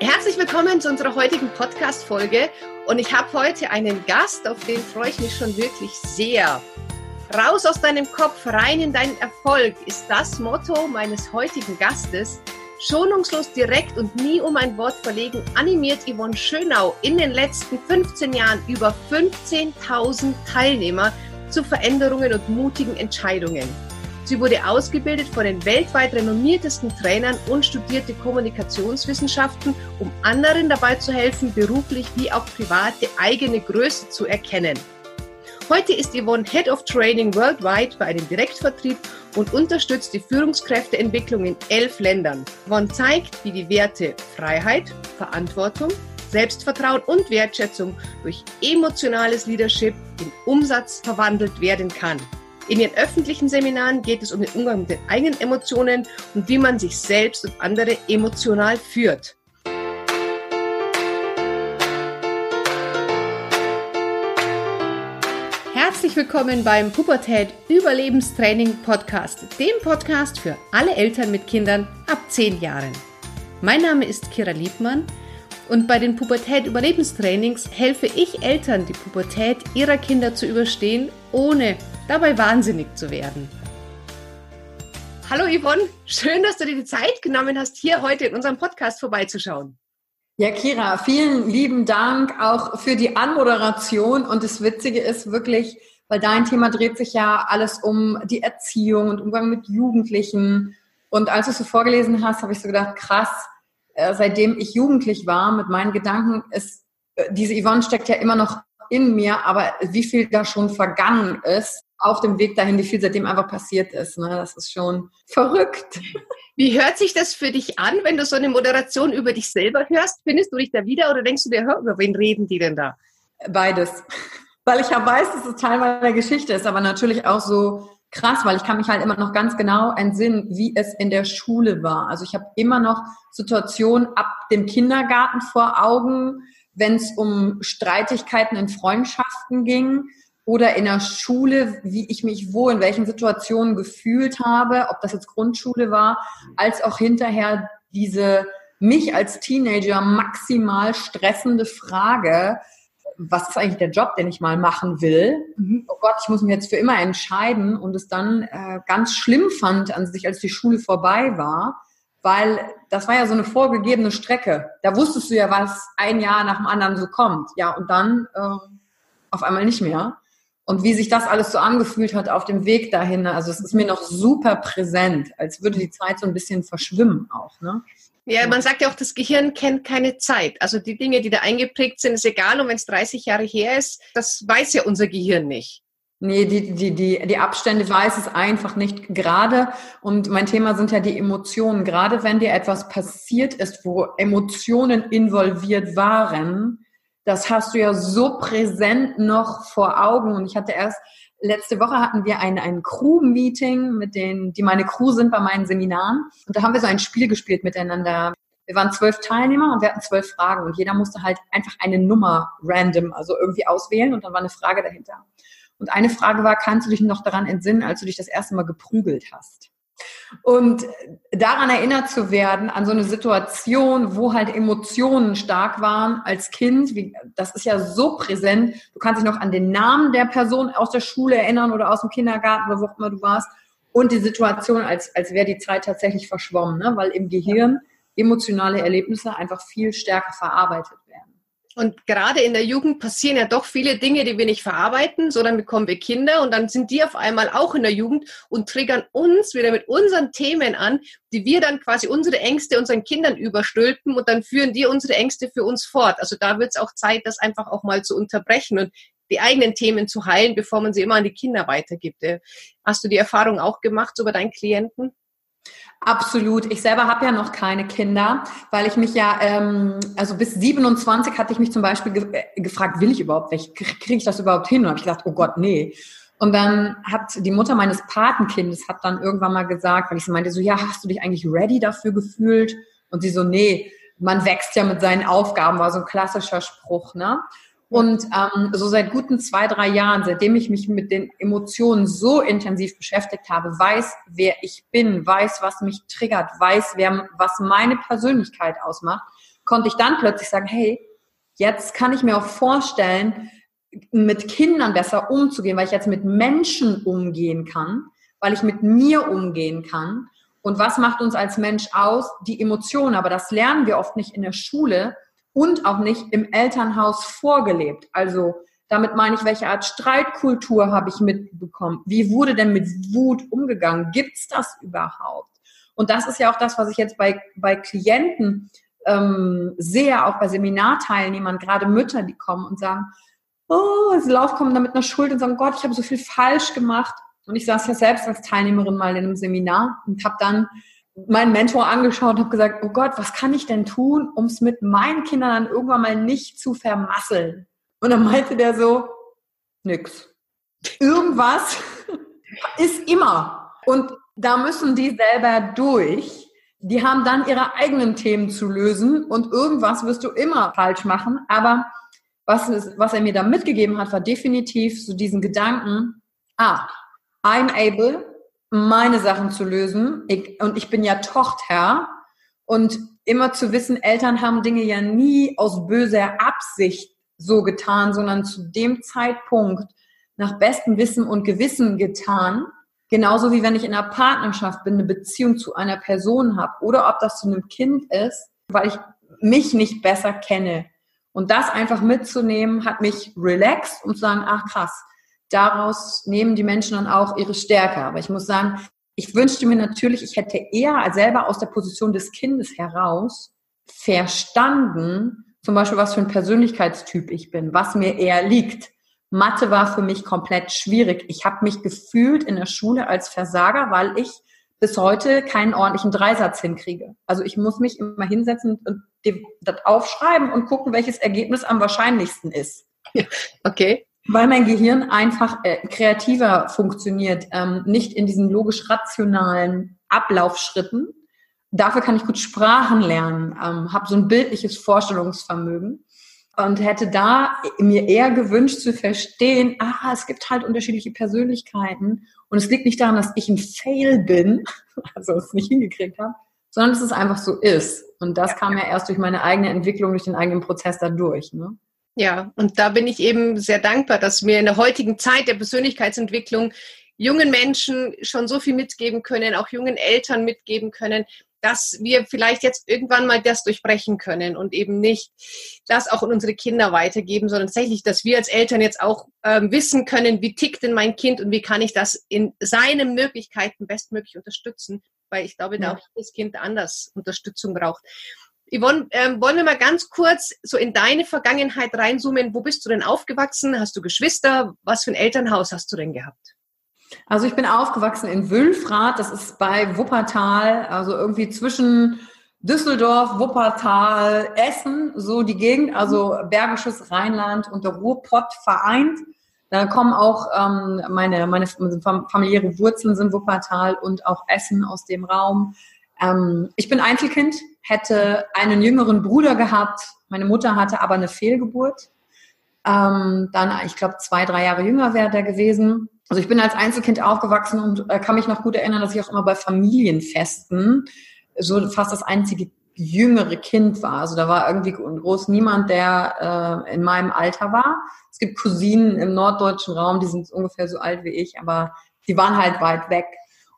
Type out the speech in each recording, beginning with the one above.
Herzlich willkommen zu unserer heutigen Podcast-Folge. Und ich habe heute einen Gast, auf den freue ich mich schon wirklich sehr. Raus aus deinem Kopf, rein in deinen Erfolg ist das Motto meines heutigen Gastes. Schonungslos direkt und nie um ein Wort verlegen, animiert Yvonne Schönau in den letzten 15 Jahren über 15.000 Teilnehmer zu Veränderungen und mutigen Entscheidungen. Sie wurde ausgebildet von den weltweit renommiertesten Trainern und studierte Kommunikationswissenschaften, um anderen dabei zu helfen, beruflich wie auch privat die eigene Größe zu erkennen. Heute ist Yvonne Head of Training Worldwide bei einem Direktvertrieb und unterstützt die Führungskräfteentwicklung in elf Ländern. Yvonne zeigt, wie die Werte Freiheit, Verantwortung, Selbstvertrauen und Wertschätzung durch emotionales Leadership in Umsatz verwandelt werden kann. In den öffentlichen Seminaren geht es um den Umgang mit den eigenen Emotionen und wie man sich selbst und andere emotional führt. Herzlich willkommen beim Pubertät Überlebenstraining Podcast, dem Podcast für alle Eltern mit Kindern ab 10 Jahren. Mein Name ist Kira Liebmann und bei den Pubertät Überlebenstrainings helfe ich Eltern, die Pubertät ihrer Kinder zu überstehen, ohne dabei wahnsinnig zu werden. Hallo Yvonne, schön, dass du dir die Zeit genommen hast, hier heute in unserem Podcast vorbeizuschauen. Ja, Kira, vielen lieben Dank auch für die Anmoderation. Und das Witzige ist wirklich, weil dein Thema dreht sich ja alles um die Erziehung und Umgang mit Jugendlichen. Und als du es so vorgelesen hast, habe ich so gedacht, krass, äh, seitdem ich jugendlich war mit meinen Gedanken, ist, äh, diese Yvonne steckt ja immer noch in mir, aber wie viel da schon vergangen ist auf dem Weg dahin, wie viel seitdem einfach passiert ist. Ne? Das ist schon verrückt. Wie hört sich das für dich an, wenn du so eine Moderation über dich selber hörst? Findest du dich da wieder oder denkst du dir, hör, über wen reden die denn da? Beides. Weil ich ja weiß, dass es Teil meiner Geschichte ist, aber natürlich auch so krass, weil ich kann mich halt immer noch ganz genau entsinnen, wie es in der Schule war. Also ich habe immer noch Situationen ab dem Kindergarten vor Augen, wenn es um Streitigkeiten in Freundschaften ging oder in der Schule, wie ich mich wo in welchen Situationen gefühlt habe, ob das jetzt Grundschule war, als auch hinterher diese mich als Teenager maximal stressende Frage, was ist eigentlich der Job, den ich mal machen will? Mhm. Oh Gott, ich muss mich jetzt für immer entscheiden und es dann äh, ganz schlimm fand an sich, als die Schule vorbei war, weil das war ja so eine vorgegebene Strecke. Da wusstest du ja, was ein Jahr nach dem anderen so kommt. Ja, und dann äh, auf einmal nicht mehr. Und wie sich das alles so angefühlt hat auf dem Weg dahin, also es ist mir noch super präsent, als würde die Zeit so ein bisschen verschwimmen auch. Ne? Ja, man sagt ja auch, das Gehirn kennt keine Zeit. Also die Dinge, die da eingeprägt sind, ist egal. Und wenn es 30 Jahre her ist, das weiß ja unser Gehirn nicht. Nee, die, die, die, die Abstände weiß es einfach nicht gerade. Und mein Thema sind ja die Emotionen. Gerade wenn dir etwas passiert ist, wo Emotionen involviert waren, das hast du ja so präsent noch vor Augen. Und ich hatte erst letzte Woche hatten wir ein, ein Crew-Meeting mit denen, die meine Crew sind bei meinen Seminaren. Und da haben wir so ein Spiel gespielt miteinander. Wir waren zwölf Teilnehmer und wir hatten zwölf Fragen und jeder musste halt einfach eine Nummer random, also irgendwie auswählen und dann war eine Frage dahinter. Und eine Frage war, kannst du dich noch daran entsinnen, als du dich das erste Mal geprügelt hast? Und daran erinnert zu werden, an so eine Situation, wo halt Emotionen stark waren als Kind, wie, das ist ja so präsent. Du kannst dich noch an den Namen der Person aus der Schule erinnern oder aus dem Kindergarten oder wo auch immer du warst. Und die Situation, als, als wäre die Zeit tatsächlich verschwommen, ne? weil im Gehirn emotionale Erlebnisse einfach viel stärker verarbeitet. Und gerade in der Jugend passieren ja doch viele Dinge, die wir nicht verarbeiten, sondern bekommen wir Kinder und dann sind die auf einmal auch in der Jugend und triggern uns wieder mit unseren Themen an, die wir dann quasi unsere Ängste unseren Kindern überstülpen und dann führen die unsere Ängste für uns fort. Also da wird es auch Zeit, das einfach auch mal zu unterbrechen und die eigenen Themen zu heilen, bevor man sie immer an die Kinder weitergibt. Hast du die Erfahrung auch gemacht so bei deinen Klienten? Absolut. Ich selber habe ja noch keine Kinder, weil ich mich ja, ähm, also bis 27 hatte ich mich zum Beispiel ge äh, gefragt, will ich überhaupt welche? Kriege ich das überhaupt hin? Und habe ich gedacht, oh Gott, nee. Und dann hat die Mutter meines Patenkindes hat dann irgendwann mal gesagt, weil ich so meinte, so, ja, hast du dich eigentlich ready dafür gefühlt? Und sie so, nee, man wächst ja mit seinen Aufgaben, war so ein klassischer Spruch, ne? Und ähm, so seit guten zwei, drei Jahren, seitdem ich mich mit den Emotionen so intensiv beschäftigt habe, weiß, wer ich bin, weiß, was mich triggert, weiß, wer, was meine Persönlichkeit ausmacht, konnte ich dann plötzlich sagen, hey, jetzt kann ich mir auch vorstellen, mit Kindern besser umzugehen, weil ich jetzt mit Menschen umgehen kann, weil ich mit mir umgehen kann. Und was macht uns als Mensch aus? Die Emotionen. Aber das lernen wir oft nicht in der Schule und auch nicht im Elternhaus vorgelebt. Also damit meine ich, welche Art Streitkultur habe ich mitbekommen? Wie wurde denn mit Wut umgegangen? Gibt's das überhaupt? Und das ist ja auch das, was ich jetzt bei, bei Klienten ähm, sehe, auch bei Seminarteilnehmern, gerade Mütter, die kommen und sagen, oh, sie laufen, kommen da mit einer Schuld und sagen, Gott, ich habe so viel falsch gemacht. Und ich saß ja selbst als Teilnehmerin mal in einem Seminar und habe dann meinen Mentor angeschaut und habe gesagt, oh Gott, was kann ich denn tun, um es mit meinen Kindern dann irgendwann mal nicht zu vermasseln? Und dann meinte der so, nix. Irgendwas ist immer. Und da müssen die selber durch. Die haben dann ihre eigenen Themen zu lösen und irgendwas wirst du immer falsch machen. Aber was, was er mir da mitgegeben hat, war definitiv so diesen Gedanken, ah, I'm able, meine Sachen zu lösen. Ich, und ich bin ja Tochter. Und immer zu wissen, Eltern haben Dinge ja nie aus böser Absicht so getan, sondern zu dem Zeitpunkt nach bestem Wissen und Gewissen getan. Genauso wie wenn ich in einer Partnerschaft bin, eine Beziehung zu einer Person habe oder ob das zu einem Kind ist, weil ich mich nicht besser kenne. Und das einfach mitzunehmen, hat mich relaxed und zu sagen, ach krass, daraus nehmen die Menschen dann auch ihre Stärke. Aber ich muss sagen, ich wünschte mir natürlich, ich hätte eher selber aus der Position des Kindes heraus verstanden, zum Beispiel, was für ein Persönlichkeitstyp ich bin, was mir eher liegt. Mathe war für mich komplett schwierig. Ich habe mich gefühlt in der Schule als Versager, weil ich bis heute keinen ordentlichen Dreisatz hinkriege. Also ich muss mich immer hinsetzen und das aufschreiben und gucken, welches Ergebnis am wahrscheinlichsten ist. Okay. Weil mein Gehirn einfach äh, kreativer funktioniert, ähm, nicht in diesen logisch-rationalen Ablaufschritten. Dafür kann ich gut Sprachen lernen, ähm, habe so ein bildliches Vorstellungsvermögen und hätte da mir eher gewünscht zu verstehen, ah, es gibt halt unterschiedliche Persönlichkeiten und es liegt nicht daran, dass ich ein Fail bin, also es nicht hingekriegt habe, sondern dass es einfach so ist. Und das kam ja erst durch meine eigene Entwicklung, durch den eigenen Prozess dadurch. Ne? Ja, und da bin ich eben sehr dankbar, dass wir in der heutigen Zeit der Persönlichkeitsentwicklung jungen Menschen schon so viel mitgeben können, auch jungen Eltern mitgeben können, dass wir vielleicht jetzt irgendwann mal das durchbrechen können und eben nicht das auch an unsere Kinder weitergeben, sondern tatsächlich, dass wir als Eltern jetzt auch ähm, wissen können, wie tickt denn mein Kind und wie kann ich das in seinen Möglichkeiten bestmöglich unterstützen, weil ich glaube, da auch jedes Kind anders Unterstützung braucht. Yvonne, ähm, wollen wir mal ganz kurz so in deine Vergangenheit reinzoomen. Wo bist du denn aufgewachsen? Hast du Geschwister? Was für ein Elternhaus hast du denn gehabt? Also ich bin aufgewachsen in Wülfrath, das ist bei Wuppertal, also irgendwie zwischen Düsseldorf, Wuppertal, Essen, so die Gegend, also Bergisches Rheinland und der Ruhrpott vereint. Da kommen auch ähm, meine, meine familiäre Wurzeln sind Wuppertal und auch Essen aus dem Raum. Ähm, ich bin Einzelkind, hätte einen jüngeren Bruder gehabt. Meine Mutter hatte aber eine Fehlgeburt. Ähm, dann, ich glaube, zwei, drei Jahre jünger wäre der gewesen. Also ich bin als Einzelkind aufgewachsen und äh, kann mich noch gut erinnern, dass ich auch immer bei Familienfesten so fast das einzige jüngere Kind war. Also da war irgendwie groß niemand, der äh, in meinem Alter war. Es gibt Cousinen im norddeutschen Raum, die sind ungefähr so alt wie ich, aber die waren halt weit weg.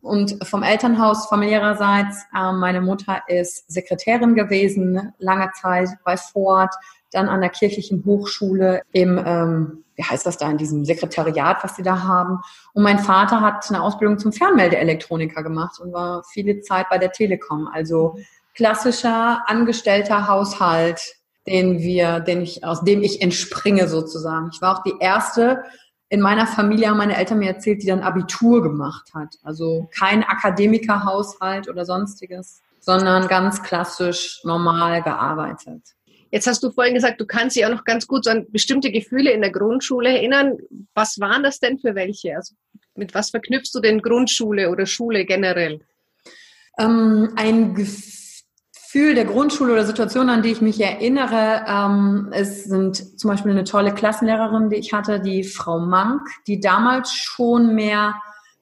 Und vom Elternhaus familiärerseits, äh, meine Mutter ist Sekretärin gewesen, lange Zeit bei Ford, dann an der kirchlichen Hochschule im, ähm, wie heißt das da, in diesem Sekretariat, was sie da haben. Und mein Vater hat eine Ausbildung zum Fernmeldeelektroniker gemacht und war viele Zeit bei der Telekom. Also klassischer angestellter Haushalt, den wir, den ich, aus dem ich entspringe sozusagen. Ich war auch die erste in meiner Familie haben meine Eltern mir erzählt, die dann Abitur gemacht hat. Also kein Akademikerhaushalt oder sonstiges, sondern ganz klassisch normal gearbeitet. Jetzt hast du vorhin gesagt, du kannst dich auch noch ganz gut so an bestimmte Gefühle in der Grundschule erinnern. Was waren das denn für welche? Also mit was verknüpfst du denn Grundschule oder Schule generell? Ähm, ein Gefühl Gefühl der Grundschule oder Situation, an die ich mich erinnere, ähm, es sind zum Beispiel eine tolle Klassenlehrerin, die ich hatte, die Frau Mank, die damals schon mehr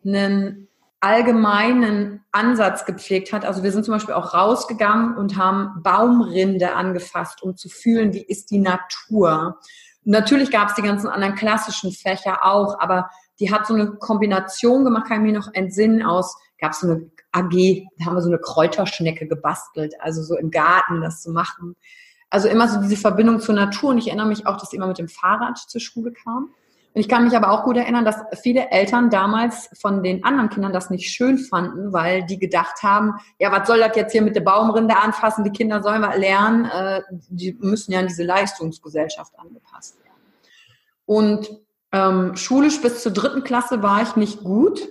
einen allgemeinen Ansatz gepflegt hat. Also wir sind zum Beispiel auch rausgegangen und haben Baumrinde angefasst, um zu fühlen, wie ist die Natur. Natürlich gab es die ganzen anderen klassischen Fächer auch, aber die hat so eine Kombination gemacht, kann ich mir noch entsinnen aus, gab es so eine AG, da haben wir so eine Kräuterschnecke gebastelt, also so im Garten das zu machen. Also immer so diese Verbindung zur Natur und ich erinnere mich auch, dass sie immer mit dem Fahrrad zur Schule kam. Und ich kann mich aber auch gut erinnern, dass viele Eltern damals von den anderen Kindern das nicht schön fanden, weil die gedacht haben, ja, was soll das jetzt hier mit der Baumrinde anfassen? Die Kinder sollen was lernen. Äh, die müssen ja an diese Leistungsgesellschaft angepasst werden. Und ähm, schulisch bis zur dritten Klasse war ich nicht gut.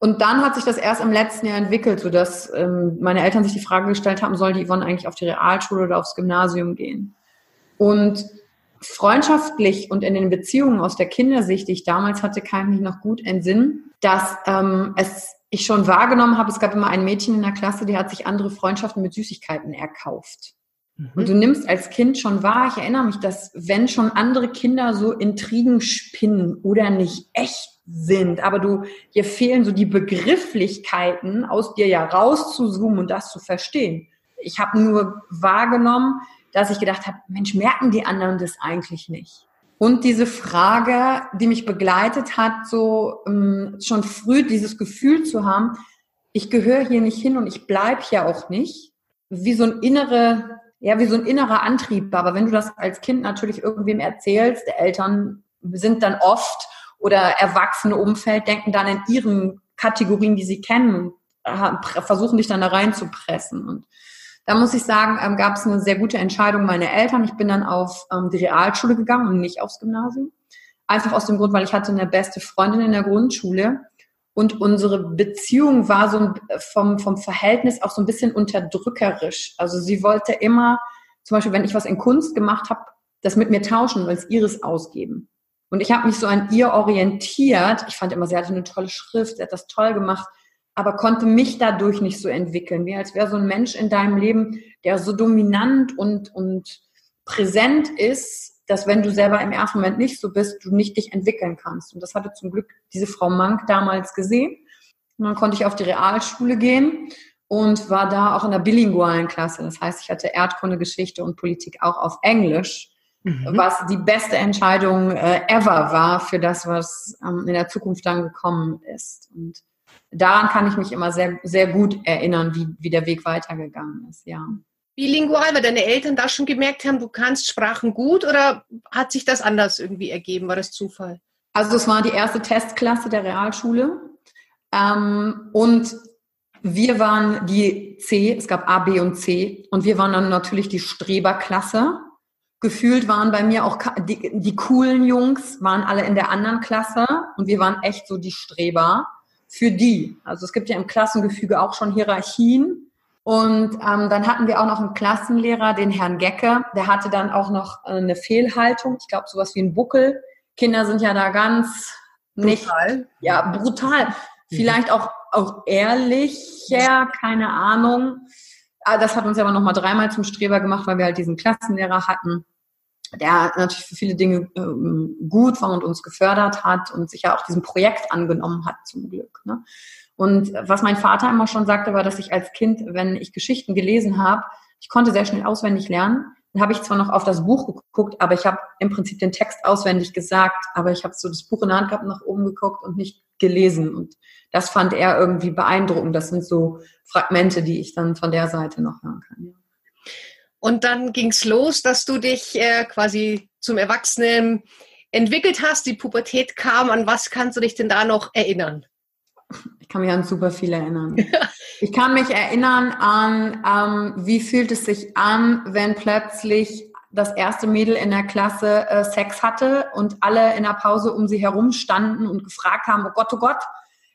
Und dann hat sich das erst im letzten Jahr entwickelt, sodass ähm, meine Eltern sich die Frage gestellt haben, soll die Yvonne eigentlich auf die Realschule oder aufs Gymnasium gehen? Und freundschaftlich und in den Beziehungen aus der Kindersicht, die ich damals hatte, kann ich mich noch gut entsinnen, dass ähm, es ich schon wahrgenommen habe, es gab immer ein Mädchen in der Klasse, die hat sich andere Freundschaften mit Süßigkeiten erkauft. Mhm. Und du nimmst als Kind schon wahr, ich erinnere mich, dass wenn schon andere Kinder so Intrigen spinnen oder nicht echt sind, aber du, dir fehlen so die Begrifflichkeiten, aus dir ja rauszuzoomen und das zu verstehen. Ich habe nur wahrgenommen, dass ich gedacht habe, Mensch, merken die anderen das eigentlich nicht? Und diese Frage, die mich begleitet hat, so ähm, schon früh dieses Gefühl zu haben, ich gehöre hier nicht hin und ich bleib hier auch nicht, wie so ein innere, ja, wie so ein innerer Antrieb. Aber wenn du das als Kind natürlich irgendwem erzählst, Eltern sind dann oft oder erwachsene Umfeld denken dann in ihren Kategorien, die sie kennen, versuchen dich dann da reinzupressen. Und da muss ich sagen, ähm, gab es eine sehr gute Entscheidung meiner Eltern. Ich bin dann auf ähm, die Realschule gegangen und nicht aufs Gymnasium. Einfach aus dem Grund, weil ich hatte eine beste Freundin in der Grundschule und unsere Beziehung war so vom, vom Verhältnis auch so ein bisschen unterdrückerisch. Also sie wollte immer, zum Beispiel, wenn ich was in Kunst gemacht habe, das mit mir tauschen und als ihres ausgeben. Und ich habe mich so an ihr orientiert. Ich fand immer, sie hatte eine tolle Schrift, sie hat das toll gemacht aber konnte mich dadurch nicht so entwickeln, wie als wäre so ein Mensch in deinem Leben, der so dominant und, und präsent ist, dass wenn du selber im ersten Moment nicht so bist, du nicht dich entwickeln kannst. Und das hatte zum Glück diese Frau Mank damals gesehen. Und dann konnte ich auf die Realschule gehen und war da auch in der bilingualen Klasse. Das heißt, ich hatte Erdkunde, Geschichte und Politik auch auf Englisch, mhm. was die beste Entscheidung äh, ever war für das, was ähm, in der Zukunft dann gekommen ist. Und daran kann ich mich immer sehr, sehr gut erinnern, wie, wie der Weg weitergegangen ist, ja. Bilingual, weil deine Eltern da schon gemerkt haben, du kannst Sprachen gut oder hat sich das anders irgendwie ergeben? War das Zufall? Also es war die erste Testklasse der Realschule ähm, und wir waren die C, es gab A, B und C und wir waren dann natürlich die Streberklasse. Gefühlt waren bei mir auch die, die coolen Jungs, waren alle in der anderen Klasse und wir waren echt so die Streber für die. Also es gibt ja im Klassengefüge auch schon Hierarchien. Und ähm, dann hatten wir auch noch einen Klassenlehrer, den Herrn Gecke, der hatte dann auch noch äh, eine Fehlhaltung, ich glaube sowas wie ein Buckel. Kinder sind ja da ganz nicht, brutal. ja, brutal. Mhm. Vielleicht auch, auch ehrlicher, keine Ahnung. Ah, das hat uns aber noch mal dreimal zum Streber gemacht, weil wir halt diesen Klassenlehrer hatten der natürlich für viele Dinge ähm, gut war und uns gefördert hat und sich ja auch diesem Projekt angenommen hat, zum Glück. Ne? Und was mein Vater immer schon sagte, war, dass ich als Kind, wenn ich Geschichten gelesen habe, ich konnte sehr schnell auswendig lernen. Dann habe ich zwar noch auf das Buch geguckt, aber ich habe im Prinzip den Text auswendig gesagt, aber ich habe so das Buch in der Hand gehabt, nach oben geguckt und nicht gelesen. Und das fand er irgendwie beeindruckend. Das sind so Fragmente, die ich dann von der Seite noch hören kann. Und dann ging es los, dass du dich äh, quasi zum Erwachsenen entwickelt hast, die Pubertät kam. An was kannst du dich denn da noch erinnern? Ich kann mich an super viel erinnern. ich kann mich erinnern an, ähm, wie fühlt es sich an, wenn plötzlich das erste Mädel in der Klasse äh, Sex hatte und alle in der Pause um sie herum standen und gefragt haben, oh Gott, oh Gott,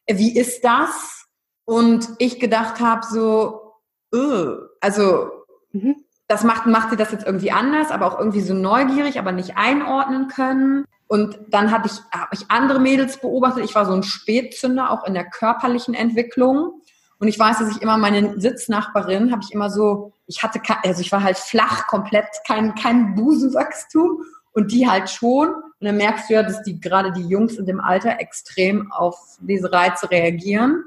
wie ist das? Und ich gedacht habe so, öh, also mhm das macht, macht sie das jetzt irgendwie anders, aber auch irgendwie so neugierig, aber nicht einordnen können. Und dann hatte ich, habe ich andere Mädels beobachtet. Ich war so ein Spätzünder, auch in der körperlichen Entwicklung. Und ich weiß, dass ich immer meine Sitznachbarin, habe ich immer so, ich hatte, also ich war halt flach, komplett, kein, kein Busenwachstum und die halt schon. Und dann merkst du ja, dass die gerade die Jungs in dem Alter extrem auf diese Reize reagieren.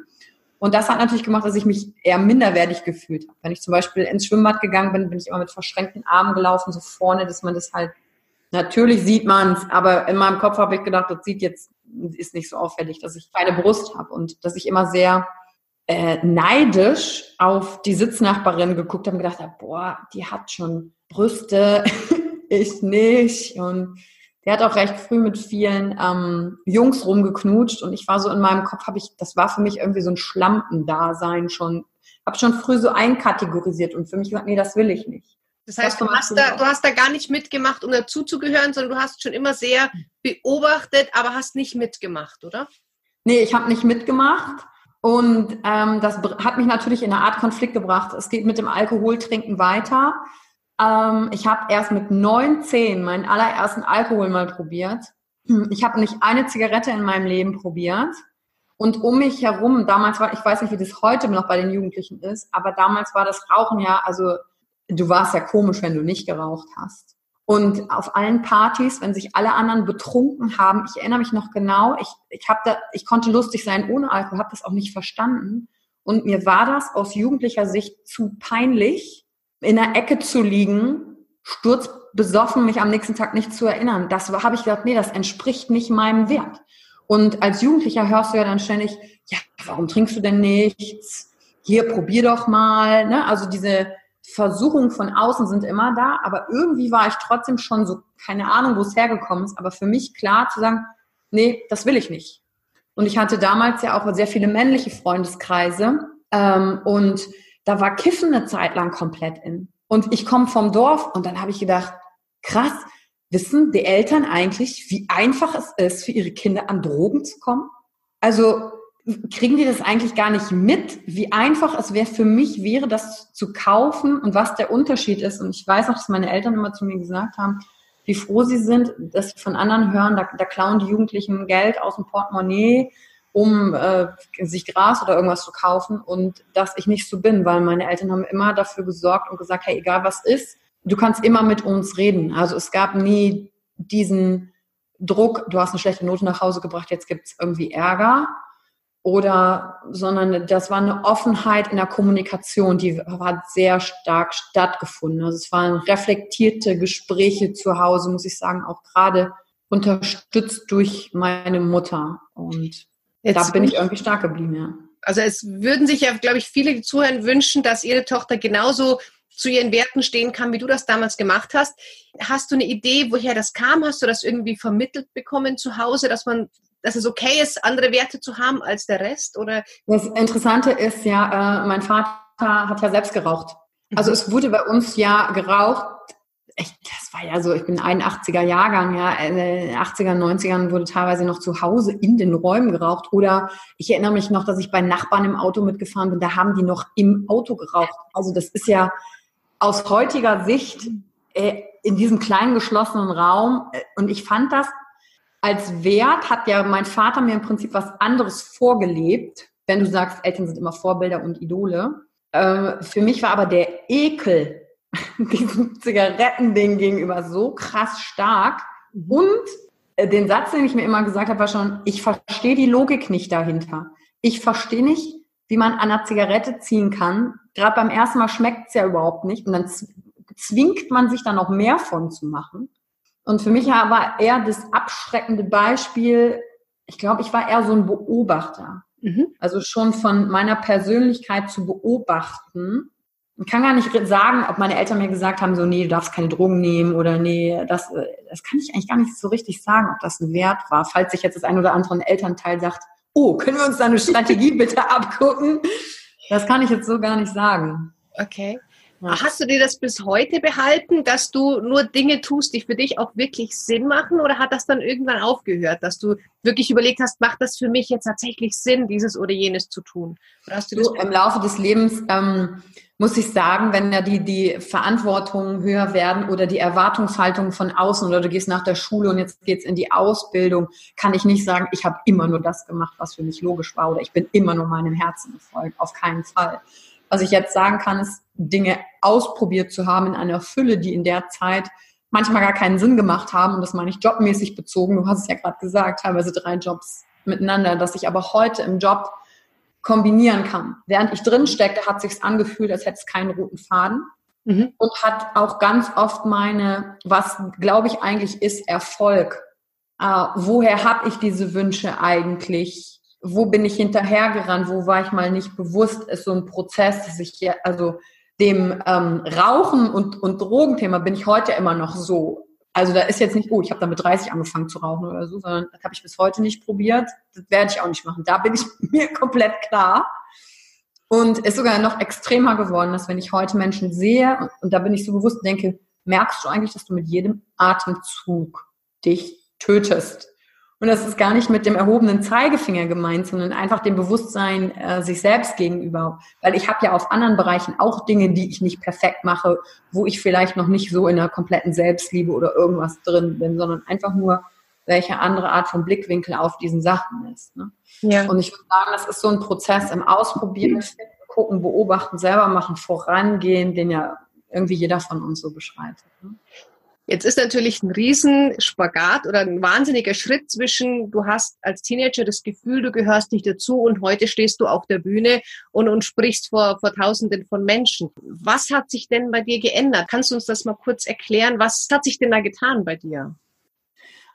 Und das hat natürlich gemacht, dass ich mich eher minderwertig gefühlt habe. Wenn ich zum Beispiel ins Schwimmbad gegangen bin, bin ich immer mit verschränkten Armen gelaufen, so vorne, dass man das halt, natürlich sieht man es, aber in meinem Kopf habe ich gedacht, das sieht jetzt, ist nicht so auffällig, dass ich keine Brust habe und dass ich immer sehr äh, neidisch auf die Sitznachbarin geguckt habe und gedacht habe, boah, die hat schon Brüste, ich nicht. Und der hat auch recht früh mit vielen ähm, Jungs rumgeknutscht und ich war so in meinem Kopf, habe ich, das war für mich irgendwie so ein Schlampendasein schon, habe schon früh so einkategorisiert und für mich gesagt, nee, das will ich nicht. Das heißt, du hast, da, du hast da gar nicht mitgemacht, um dazuzugehören, sondern du hast schon immer sehr beobachtet, aber hast nicht mitgemacht, oder? Nee, ich habe nicht mitgemacht. Und ähm, das hat mich natürlich in eine Art Konflikt gebracht. Es geht mit dem Alkoholtrinken weiter. Ähm, ich habe erst mit 19 meinen allerersten Alkohol mal probiert. Ich habe nicht eine Zigarette in meinem Leben probiert. Und um mich herum, damals war, ich weiß nicht, wie das heute noch bei den Jugendlichen ist, aber damals war das Rauchen ja, also du warst ja komisch, wenn du nicht geraucht hast. Und auf allen Partys, wenn sich alle anderen betrunken haben, ich erinnere mich noch genau, ich, ich, hab da, ich konnte lustig sein ohne Alkohol, habe das auch nicht verstanden. Und mir war das aus jugendlicher Sicht zu peinlich, in der Ecke zu liegen, sturzbesoffen, mich am nächsten Tag nicht zu erinnern. Das habe ich gedacht, nee, das entspricht nicht meinem Wert. Und als Jugendlicher hörst du ja dann ständig, ja, warum trinkst du denn nichts? Hier, probier doch mal. Ne? Also diese Versuchungen von außen sind immer da, aber irgendwie war ich trotzdem schon so, keine Ahnung, wo es hergekommen ist, aber für mich klar zu sagen, nee, das will ich nicht. Und ich hatte damals ja auch sehr viele männliche Freundeskreise ähm, und da war Kiffen eine Zeit lang komplett in. Und ich komme vom Dorf und dann habe ich gedacht, krass, wissen die Eltern eigentlich, wie einfach es ist, für ihre Kinder an Drogen zu kommen? Also kriegen die das eigentlich gar nicht mit, wie einfach es wäre für mich wäre, das zu kaufen und was der Unterschied ist. Und ich weiß noch, dass meine Eltern immer zu mir gesagt haben, wie froh sie sind, dass sie von anderen hören, da, da klauen die Jugendlichen Geld aus dem Portemonnaie um äh, sich Gras oder irgendwas zu kaufen und dass ich nicht so bin, weil meine Eltern haben immer dafür gesorgt und gesagt, hey, egal was ist, du kannst immer mit uns reden. Also es gab nie diesen Druck, du hast eine schlechte Note nach Hause gebracht, jetzt gibt's irgendwie Ärger. Oder, sondern das war eine Offenheit in der Kommunikation, die hat sehr stark stattgefunden. Also es waren reflektierte Gespräche zu Hause, muss ich sagen, auch gerade unterstützt durch meine Mutter. Und Jetzt da bin ich irgendwie stark geblieben, ja. Also es würden sich ja, glaube ich, viele zuhören wünschen, dass ihre Tochter genauso zu ihren Werten stehen kann, wie du das damals gemacht hast. Hast du eine Idee, woher das kam? Hast du das irgendwie vermittelt bekommen zu Hause, dass man, dass es okay ist, andere Werte zu haben als der Rest? Oder? Das Interessante ist ja, äh, mein Vater hat ja selbst geraucht. Also mhm. es wurde bei uns ja geraucht echt, das war ja so, ich bin 81er Jahrgang, ja, in den 80er, 90ern wurde teilweise noch zu Hause in den Räumen geraucht. Oder ich erinnere mich noch, dass ich bei Nachbarn im Auto mitgefahren bin, da haben die noch im Auto geraucht. Also das ist ja aus heutiger Sicht äh, in diesem kleinen geschlossenen Raum. Äh, und ich fand das als Wert, hat ja mein Vater mir im Prinzip was anderes vorgelebt. Wenn du sagst, Eltern sind immer Vorbilder und Idole. Äh, für mich war aber der Ekel diesem Zigarettending gegenüber so krass stark. Und äh, den Satz, den ich mir immer gesagt habe, war schon, ich verstehe die Logik nicht dahinter. Ich verstehe nicht, wie man an einer Zigarette ziehen kann. Gerade beim ersten Mal schmeckt es ja überhaupt nicht. Und dann zwingt man sich da noch mehr von zu machen. Und für mich war eher das abschreckende Beispiel, ich glaube, ich war eher so ein Beobachter. Mhm. Also schon von meiner Persönlichkeit zu beobachten ich kann gar nicht sagen, ob meine Eltern mir gesagt haben, so, nee, du darfst keine Drogen nehmen oder nee, das, äh, das kann ich eigentlich gar nicht so richtig sagen, ob das ein Wert war. Falls sich jetzt das ein oder andere Elternteil sagt, oh, können wir uns da eine Strategie bitte abgucken? Das kann ich jetzt so gar nicht sagen. Okay. Ja. Hast du dir das bis heute behalten, dass du nur Dinge tust, die für dich auch wirklich Sinn machen? Oder hat das dann irgendwann aufgehört, dass du wirklich überlegt hast, macht das für mich jetzt tatsächlich Sinn, dieses oder jenes zu tun? Das Im Laufe des Lebens ähm, muss ich sagen, wenn ja die, die Verantwortungen höher werden oder die Erwartungshaltung von außen oder du gehst nach der Schule und jetzt geht's in die Ausbildung, kann ich nicht sagen, ich habe immer nur das gemacht, was für mich logisch war oder ich bin immer nur meinem Herzen gefolgt. Auf keinen Fall. Was ich jetzt sagen kann, ist, Dinge ausprobiert zu haben in einer Fülle, die in der Zeit manchmal gar keinen Sinn gemacht haben. Und das meine ich jobmäßig bezogen. Du hast es ja gerade gesagt, teilweise drei Jobs miteinander, dass ich aber heute im Job kombinieren kann. Während ich drin steckte, hat sich's angefühlt, als hätte es keinen roten Faden. Mhm. Und hat auch ganz oft meine, was glaube ich eigentlich ist Erfolg. Äh, woher habe ich diese Wünsche eigentlich? Wo bin ich hinterhergerannt? Wo war ich mal nicht bewusst? Ist so ein Prozess, dass ich hier, also dem ähm, Rauchen und, und Drogenthema bin ich heute immer noch so. Also da ist jetzt nicht, oh, ich habe da mit 30 angefangen zu rauchen oder so, sondern das habe ich bis heute nicht probiert. Das werde ich auch nicht machen. Da bin ich mir komplett klar. Und ist sogar noch extremer geworden, dass wenn ich heute Menschen sehe, und, und da bin ich so bewusst, denke, merkst du eigentlich, dass du mit jedem Atemzug dich tötest? Und das ist gar nicht mit dem erhobenen Zeigefinger gemeint, sondern einfach dem Bewusstsein äh, sich selbst gegenüber. Weil ich habe ja auf anderen Bereichen auch Dinge, die ich nicht perfekt mache, wo ich vielleicht noch nicht so in einer kompletten Selbstliebe oder irgendwas drin bin, sondern einfach nur, welche andere Art von Blickwinkel auf diesen Sachen ist. Ne? Ja. Und ich würde sagen, das ist so ein Prozess im Ausprobieren, gucken, beobachten, selber machen, vorangehen, den ja irgendwie jeder von uns so beschreibt. Ne? Jetzt ist natürlich ein Riesenspagat oder ein wahnsinniger Schritt zwischen, du hast als Teenager das Gefühl, du gehörst nicht dazu und heute stehst du auf der Bühne und, und sprichst vor, vor Tausenden von Menschen. Was hat sich denn bei dir geändert? Kannst du uns das mal kurz erklären? Was hat sich denn da getan bei dir?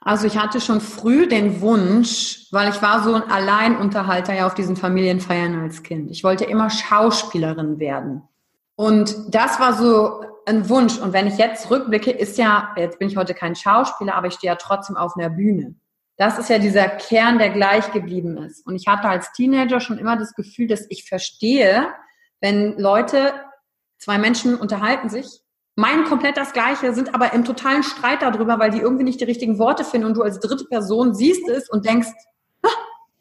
Also ich hatte schon früh den Wunsch, weil ich war so ein Alleinunterhalter ja auf diesen Familienfeiern als Kind. Ich wollte immer Schauspielerin werden. Und das war so ein Wunsch. Und wenn ich jetzt rückblicke, ist ja, jetzt bin ich heute kein Schauspieler, aber ich stehe ja trotzdem auf einer Bühne. Das ist ja dieser Kern, der gleich geblieben ist. Und ich hatte als Teenager schon immer das Gefühl, dass ich verstehe, wenn Leute, zwei Menschen unterhalten sich, meinen komplett das Gleiche, sind aber im totalen Streit darüber, weil die irgendwie nicht die richtigen Worte finden und du als dritte Person siehst es und denkst,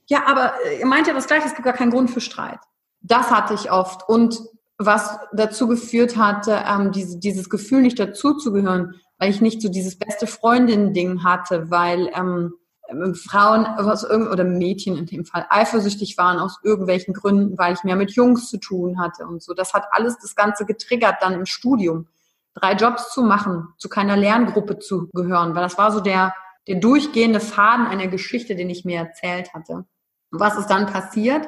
ja, aber ihr meint ja das Gleiche, es gibt gar keinen Grund für Streit. Das hatte ich oft. Und was dazu geführt hatte, ähm, diese, dieses Gefühl nicht dazuzugehören, weil ich nicht so dieses beste Freundin-Ding hatte, weil ähm, ähm Frauen irgend oder Mädchen in dem Fall eifersüchtig waren aus irgendwelchen Gründen, weil ich mehr mit Jungs zu tun hatte und so. Das hat alles das Ganze getriggert dann im Studium. Drei Jobs zu machen, zu keiner Lerngruppe zu gehören, weil das war so der, der durchgehende Faden einer Geschichte, den ich mir erzählt hatte. Und was ist dann passiert?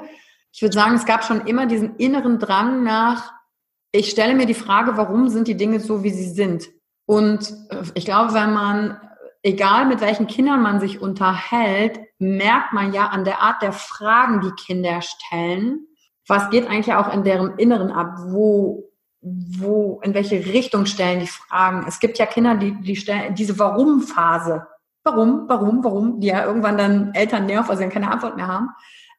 Ich würde sagen, es gab schon immer diesen inneren Drang nach, ich stelle mir die Frage, warum sind die Dinge so, wie sie sind? Und äh, ich glaube, wenn man, egal mit welchen Kindern man sich unterhält, merkt man ja an der Art der Fragen, die Kinder stellen, was geht eigentlich auch in deren Inneren ab, wo, wo, in welche Richtung stellen die Fragen. Es gibt ja Kinder, die, die stellen diese Warum-Phase. Warum, warum, warum, die ja irgendwann dann Eltern nerven, also keine Antwort mehr haben.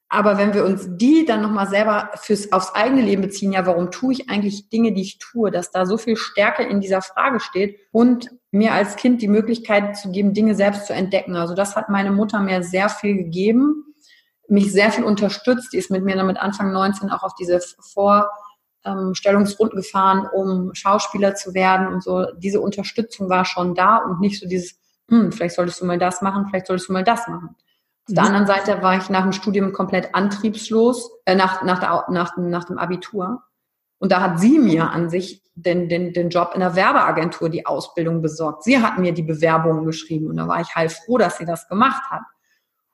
Aber wenn wir uns die dann nochmal selber fürs, aufs eigene Leben beziehen, ja, warum tue ich eigentlich Dinge, die ich tue, dass da so viel Stärke in dieser Frage steht und mir als Kind die Möglichkeit zu geben, Dinge selbst zu entdecken. Also das hat meine Mutter mir sehr viel gegeben, mich sehr viel unterstützt. Die ist mit mir dann mit Anfang 19 auch auf diese Vorstellungsrunden gefahren, um Schauspieler zu werden und so. Diese Unterstützung war schon da und nicht so dieses, hm, vielleicht solltest du mal das machen, vielleicht solltest du mal das machen. Auf der anderen Seite war ich nach dem Studium komplett antriebslos, äh, nach, nach, der, nach, nach dem Abitur. Und da hat sie mir an sich den, den, den Job in der Werbeagentur, die Ausbildung besorgt. Sie hat mir die Bewerbungen geschrieben und da war ich heilfroh, dass sie das gemacht hat.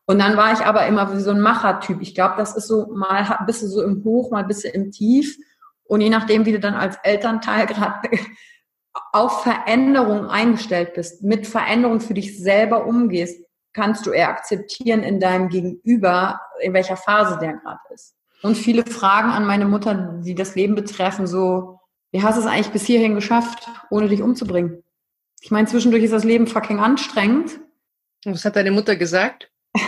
Und dann war ich aber immer wie so ein Machertyp. Ich glaube, das ist so, mal bist du so im Hoch, mal bist du im Tief. Und je nachdem, wie du dann als Elternteil gerade auf Veränderung eingestellt bist, mit Veränderung für dich selber umgehst, kannst du eher akzeptieren in deinem Gegenüber, in welcher Phase der gerade ist. Und viele Fragen an meine Mutter, die das Leben betreffen, so, wie hast du es eigentlich bis hierhin geschafft, ohne dich umzubringen? Ich meine, zwischendurch ist das Leben fucking anstrengend. Was hat deine Mutter gesagt?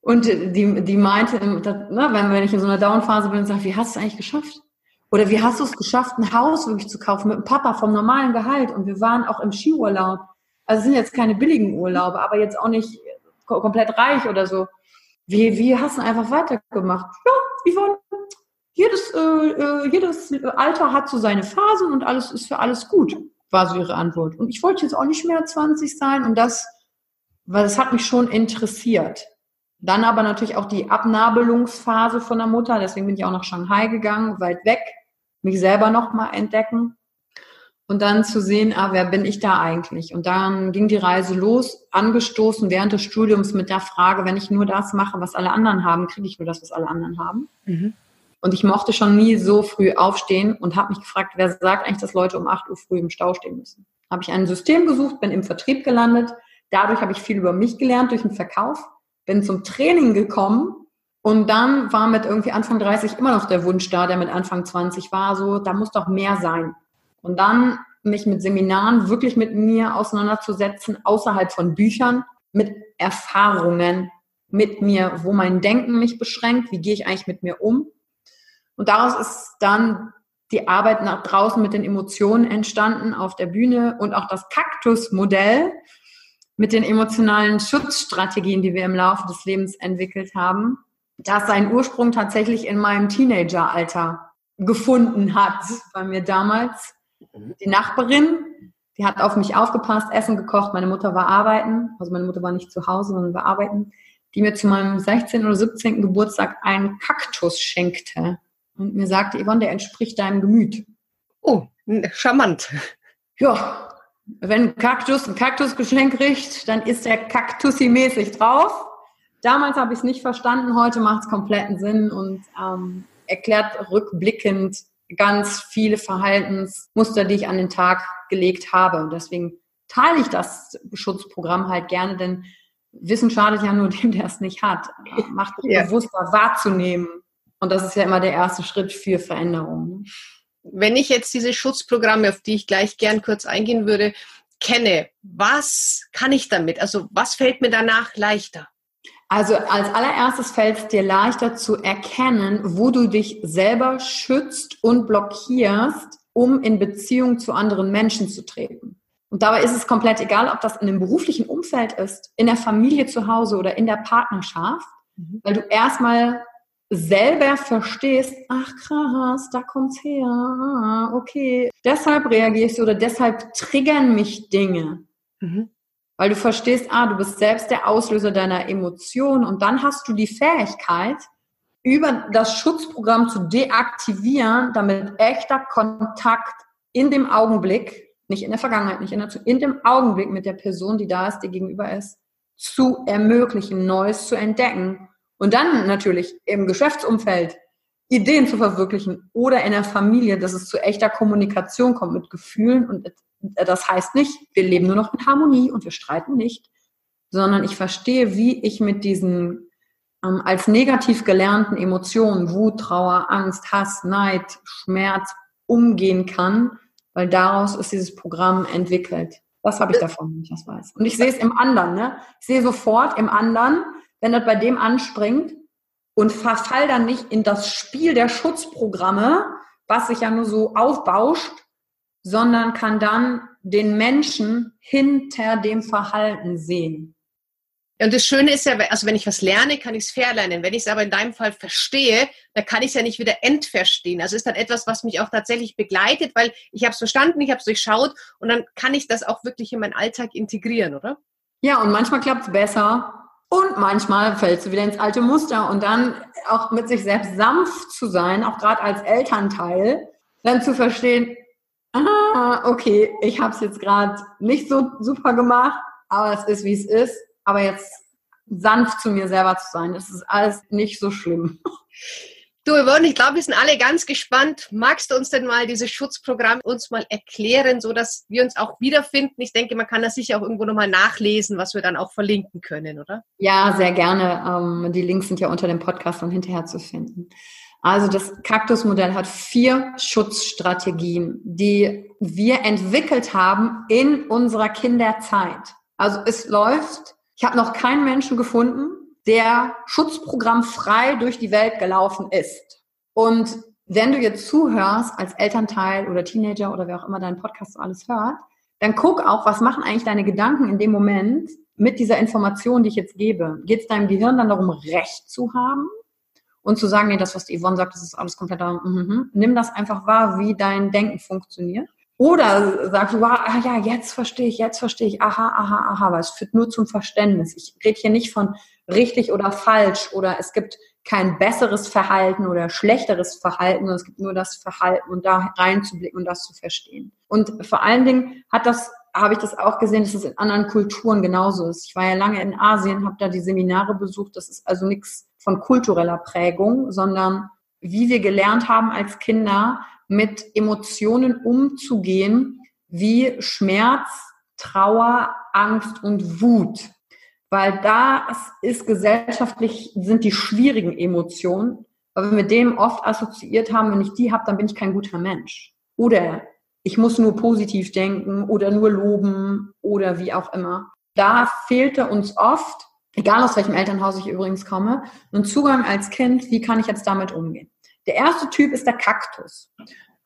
und die, die meinte, na, wenn, wenn ich in so einer Downphase bin und sage, wie hast du es eigentlich geschafft? Oder wie hast du es geschafft, ein Haus wirklich zu kaufen mit dem Papa vom normalen Gehalt? Und wir waren auch im Skiurlaub. Also es sind jetzt keine billigen Urlaube, aber jetzt auch nicht komplett reich oder so. Wie, hast du einfach weitergemacht? Ja, Yvonne, jedes, äh, äh, jedes Alter hat so seine Phasen und alles ist für alles gut, war so ihre Antwort. Und ich wollte jetzt auch nicht mehr 20 sein und das, weil das hat mich schon interessiert. Dann aber natürlich auch die Abnabelungsphase von der Mutter. Deswegen bin ich auch nach Shanghai gegangen, weit weg, mich selber nochmal entdecken und dann zu sehen, ah, wer bin ich da eigentlich? Und dann ging die Reise los, angestoßen während des Studiums mit der Frage, wenn ich nur das mache, was alle anderen haben, kriege ich nur das, was alle anderen haben. Mhm. Und ich mochte schon nie so früh aufstehen und habe mich gefragt, wer sagt eigentlich, dass Leute um 8 Uhr früh im Stau stehen müssen? Habe ich ein System gesucht, bin im Vertrieb gelandet. Dadurch habe ich viel über mich gelernt durch den Verkauf, bin zum Training gekommen und dann war mit irgendwie Anfang 30 immer noch der Wunsch da, der mit Anfang 20 war, so, da muss doch mehr sein. Und dann mich mit Seminaren wirklich mit mir auseinanderzusetzen, außerhalb von Büchern, mit Erfahrungen mit mir, wo mein Denken mich beschränkt, wie gehe ich eigentlich mit mir um. Und daraus ist dann die Arbeit nach draußen mit den Emotionen entstanden auf der Bühne und auch das Kaktusmodell mit den emotionalen Schutzstrategien, die wir im Laufe des Lebens entwickelt haben, das seinen Ursprung tatsächlich in meinem Teenageralter gefunden hat bei mir damals. Die Nachbarin, die hat auf mich aufgepasst, Essen gekocht. Meine Mutter war arbeiten. Also meine Mutter war nicht zu Hause, sondern war arbeiten. Die mir zu meinem 16. oder 17. Geburtstag einen Kaktus schenkte. Und mir sagte, Yvonne, der entspricht deinem Gemüt. Oh, charmant. Ja, wenn ein Kaktus ein Kaktusgeschenk kriegt, dann ist der Kaktussi-mäßig drauf. Damals habe ich es nicht verstanden, heute macht es kompletten Sinn und ähm, erklärt rückblickend, ganz viele Verhaltensmuster, die ich an den Tag gelegt habe. Und deswegen teile ich das Schutzprogramm halt gerne, denn Wissen schadet ja nur dem, der es nicht hat. Macht es ja. bewusster wahrzunehmen. Und das ist ja immer der erste Schritt für Veränderung. Ne? Wenn ich jetzt diese Schutzprogramme, auf die ich gleich gern kurz eingehen würde, kenne, was kann ich damit? Also was fällt mir danach leichter? Also als allererstes fällt es dir leichter zu erkennen, wo du dich selber schützt und blockierst, um in Beziehung zu anderen Menschen zu treten. Und dabei ist es komplett egal, ob das in einem beruflichen Umfeld ist, in der Familie zu Hause oder in der Partnerschaft, mhm. weil du erstmal selber verstehst, ach krass, da kommt's her, ah, okay, deshalb reagierst du oder deshalb triggern mich Dinge. Mhm weil du verstehst, ah, du bist selbst der Auslöser deiner Emotionen und dann hast du die Fähigkeit, über das Schutzprogramm zu deaktivieren, damit echter Kontakt in dem Augenblick, nicht in der Vergangenheit, nicht in der in dem Augenblick mit der Person, die da ist, die gegenüber ist, zu ermöglichen, Neues zu entdecken. Und dann natürlich im Geschäftsumfeld Ideen zu verwirklichen oder in der Familie, dass es zu echter Kommunikation kommt mit Gefühlen und das heißt nicht, wir leben nur noch in Harmonie und wir streiten nicht, sondern ich verstehe, wie ich mit diesen ähm, als negativ gelernten Emotionen, Wut, Trauer, Angst, Hass, Neid, Schmerz umgehen kann, weil daraus ist dieses Programm entwickelt. Was habe ich davon, wenn ich das weiß? Und ich sehe es im anderen. Ne? Ich sehe sofort im anderen, wenn das bei dem anspringt und verfall dann nicht in das Spiel der Schutzprogramme, was sich ja nur so aufbauscht, sondern kann dann den Menschen hinter dem Verhalten sehen. Und das Schöne ist ja, also wenn ich was lerne, kann ich es verlernen. Wenn ich es aber in deinem Fall verstehe, dann kann ich es ja nicht wieder entverstehen. Also ist dann etwas, was mich auch tatsächlich begleitet, weil ich habe es verstanden, ich habe es durchschaut und dann kann ich das auch wirklich in meinen Alltag integrieren, oder? Ja, und manchmal klappt es besser und manchmal fällst du wieder ins alte Muster und dann auch mit sich selbst sanft zu sein, auch gerade als Elternteil, dann zu verstehen, ah, okay, ich habe es jetzt gerade nicht so super gemacht, aber es ist, wie es ist. Aber jetzt sanft zu mir selber zu sein, das ist alles nicht so schlimm. Du Yvonne, ich glaube, wir sind alle ganz gespannt. Magst du uns denn mal dieses Schutzprogramm uns mal erklären, so dass wir uns auch wiederfinden? Ich denke, man kann das sicher auch irgendwo nochmal nachlesen, was wir dann auch verlinken können, oder? Ja, sehr gerne. Ähm, die Links sind ja unter dem Podcast dann hinterher zu finden. Also das Kaktusmodell hat vier Schutzstrategien, die wir entwickelt haben in unserer Kinderzeit. Also es läuft, ich habe noch keinen Menschen gefunden, der schutzprogrammfrei durch die Welt gelaufen ist. Und wenn du jetzt zuhörst als Elternteil oder Teenager oder wer auch immer deinen Podcast so alles hört, dann guck auch, was machen eigentlich deine Gedanken in dem Moment mit dieser Information, die ich jetzt gebe. Geht es deinem Gehirn dann darum, Recht zu haben? Und zu sagen, nee, das, was die Yvonne sagt, das ist alles komplett, mm -hmm. nimm das einfach wahr, wie dein Denken funktioniert. Oder sagst du, wow, ah ja, jetzt verstehe ich, jetzt verstehe ich, aha, aha, aha, aber es führt nur zum Verständnis. Ich rede hier nicht von richtig oder falsch oder es gibt kein besseres Verhalten oder schlechteres Verhalten, sondern es gibt nur das Verhalten und da reinzublicken und das zu verstehen. Und vor allen Dingen hat das, habe ich das auch gesehen, dass es in anderen Kulturen genauso ist. Ich war ja lange in Asien, habe da die Seminare besucht. Das ist also nichts von kultureller Prägung, sondern wie wir gelernt haben als Kinder, mit Emotionen umzugehen, wie Schmerz, Trauer, Angst und Wut weil das ist gesellschaftlich, sind die schwierigen Emotionen, weil wir mit dem oft assoziiert haben, wenn ich die habe, dann bin ich kein guter Mensch. Oder ich muss nur positiv denken oder nur loben oder wie auch immer. Da fehlte uns oft, egal aus welchem Elternhaus ich übrigens komme, ein Zugang als Kind, wie kann ich jetzt damit umgehen. Der erste Typ ist der Kaktus.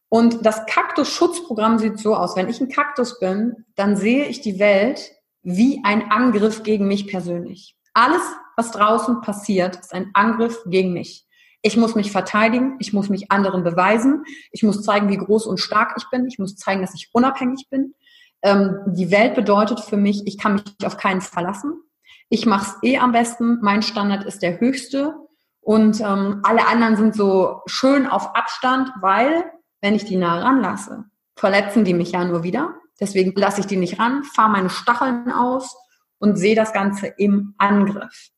Und das Kaktus-Schutzprogramm sieht so aus, wenn ich ein Kaktus bin, dann sehe ich die Welt wie ein Angriff gegen mich persönlich. Alles, was draußen passiert, ist ein Angriff gegen mich. Ich muss mich verteidigen, ich muss mich anderen beweisen, ich muss zeigen, wie groß und stark ich bin, ich muss zeigen, dass ich unabhängig bin. Ähm, die Welt bedeutet für mich, ich kann mich auf keinen verlassen. Ich mache es eh am besten, mein Standard ist der höchste und ähm, alle anderen sind so schön auf Abstand, weil wenn ich die nah ranlasse, verletzen die mich ja nur wieder Deswegen lasse ich die nicht ran, fahre meine Stacheln aus und sehe das Ganze im Angriff.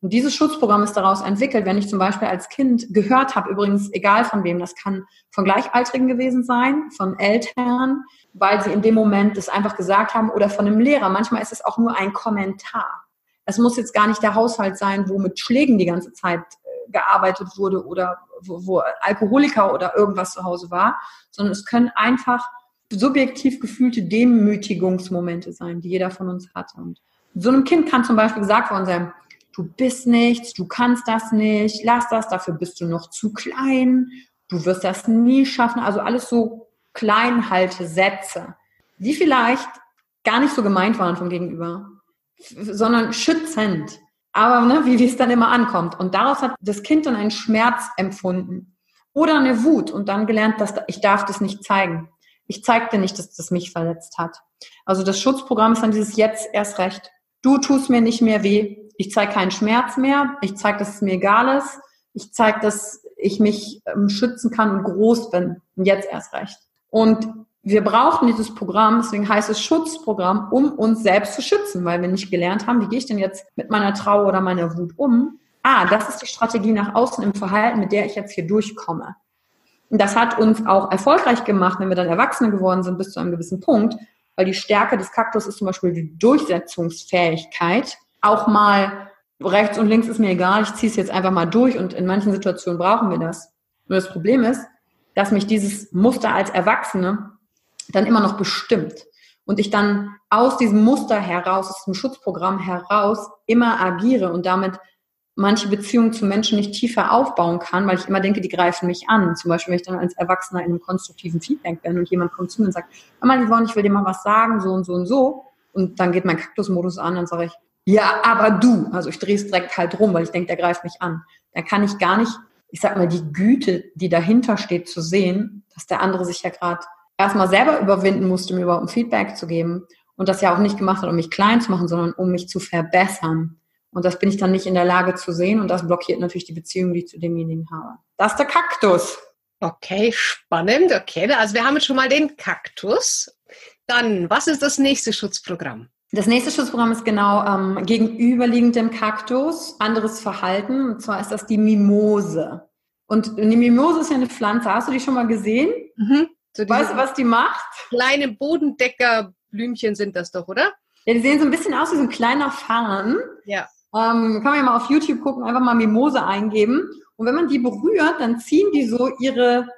Und dieses Schutzprogramm ist daraus entwickelt, wenn ich zum Beispiel als Kind gehört habe, übrigens egal von wem, das kann von Gleichaltrigen gewesen sein, von Eltern, weil sie in dem Moment das einfach gesagt haben oder von einem Lehrer. Manchmal ist es auch nur ein Kommentar. Es muss jetzt gar nicht der Haushalt sein, wo mit Schlägen die ganze Zeit äh, gearbeitet wurde oder wo, wo Alkoholiker oder irgendwas zu Hause war, sondern es können einfach subjektiv gefühlte Demütigungsmomente sein, die jeder von uns hat. Und so einem Kind kann zum Beispiel gesagt worden sein, du bist nichts, du kannst das nicht, lass das, dafür bist du noch zu klein, du wirst das nie schaffen. Also alles so kleinhalte Sätze, die vielleicht gar nicht so gemeint waren vom Gegenüber, sondern schützend. Aber ne, wie, wie es dann immer ankommt. Und daraus hat das Kind dann einen Schmerz empfunden oder eine Wut und dann gelernt, dass ich darf das nicht zeigen ich zeigte nicht, dass das mich verletzt hat. Also das Schutzprogramm ist dann dieses jetzt erst recht. Du tust mir nicht mehr weh. Ich zeige keinen Schmerz mehr. Ich zeige, dass es mir egal ist. Ich zeige, dass ich mich ähm, schützen kann und groß bin. Und jetzt erst recht. Und wir brauchen dieses Programm, deswegen heißt es Schutzprogramm, um uns selbst zu schützen, weil wir nicht gelernt haben, wie gehe ich denn jetzt mit meiner Trauer oder meiner Wut um? Ah, das ist die Strategie nach außen im Verhalten, mit der ich jetzt hier durchkomme. Und das hat uns auch erfolgreich gemacht, wenn wir dann Erwachsene geworden sind, bis zu einem gewissen Punkt, weil die Stärke des Kaktus ist zum Beispiel die Durchsetzungsfähigkeit. Auch mal rechts und links ist mir egal, ich ziehe es jetzt einfach mal durch und in manchen Situationen brauchen wir das. Nur das Problem ist, dass mich dieses Muster als Erwachsene dann immer noch bestimmt und ich dann aus diesem Muster heraus, aus dem Schutzprogramm heraus immer agiere und damit manche Beziehungen zu Menschen nicht tiefer aufbauen kann, weil ich immer denke, die greifen mich an. Zum Beispiel, wenn ich dann als Erwachsener in einem konstruktiven Feedback bin und jemand kommt zu mir und sagt, Mama, Yvonne, ich will dir mal was sagen, so und so und so. Und dann geht mein Kaktusmodus an, dann sage ich, ja, aber du. Also ich drehe es direkt halt rum, weil ich denke, der greift mich an. Da kann ich gar nicht, ich sag mal, die Güte, die dahinter steht, zu sehen, dass der andere sich ja gerade erstmal selber überwinden musste, mir überhaupt ein Feedback zu geben. Und das ja auch nicht gemacht hat, um mich klein zu machen, sondern um mich zu verbessern. Und das bin ich dann nicht in der Lage zu sehen und das blockiert natürlich die Beziehung, die ich zu demjenigen habe. Das ist der Kaktus. Okay, spannend. Okay, also wir haben jetzt schon mal den Kaktus. Dann, was ist das nächste Schutzprogramm? Das nächste Schutzprogramm ist genau ähm, gegenüberliegend dem Kaktus, anderes Verhalten. Und zwar ist das die Mimose. Und die Mimose ist ja eine Pflanze. Hast du die schon mal gesehen? Mhm. So weißt du, was die macht? Kleine Bodendeckerblümchen sind das doch, oder? Ja, die sehen so ein bisschen aus wie so ein kleiner Farn. Ja. Ähm, kann man ja mal auf YouTube gucken, einfach mal Mimose eingeben. Und wenn man die berührt, dann ziehen die so ihre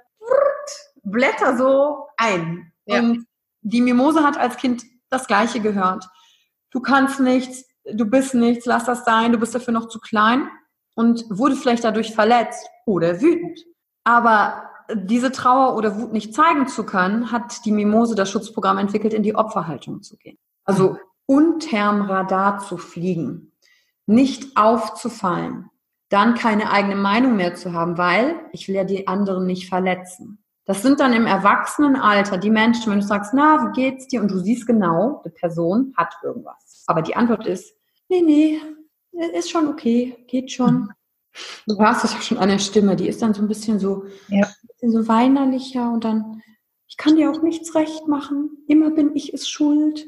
Blätter so ein. Ja. Und die Mimose hat als Kind das Gleiche gehört. Du kannst nichts, du bist nichts, lass das sein, du bist dafür noch zu klein und wurde vielleicht dadurch verletzt oder wütend. Aber diese Trauer oder Wut nicht zeigen zu können, hat die Mimose das Schutzprogramm entwickelt, in die Opferhaltung zu gehen. Also unterm Radar zu fliegen nicht aufzufallen, dann keine eigene Meinung mehr zu haben, weil ich will ja die anderen nicht verletzen. Das sind dann im Erwachsenenalter die Menschen, wenn du sagst, na, wie geht's dir? Und du siehst genau, die Person hat irgendwas. Aber die Antwort ist, nee, nee, ist schon okay, geht schon. Du hörst das ja schon an der Stimme, die ist dann so ein bisschen so, ja. bisschen so weinerlicher und dann, ich kann dir auch nichts recht machen, immer bin ich es schuld.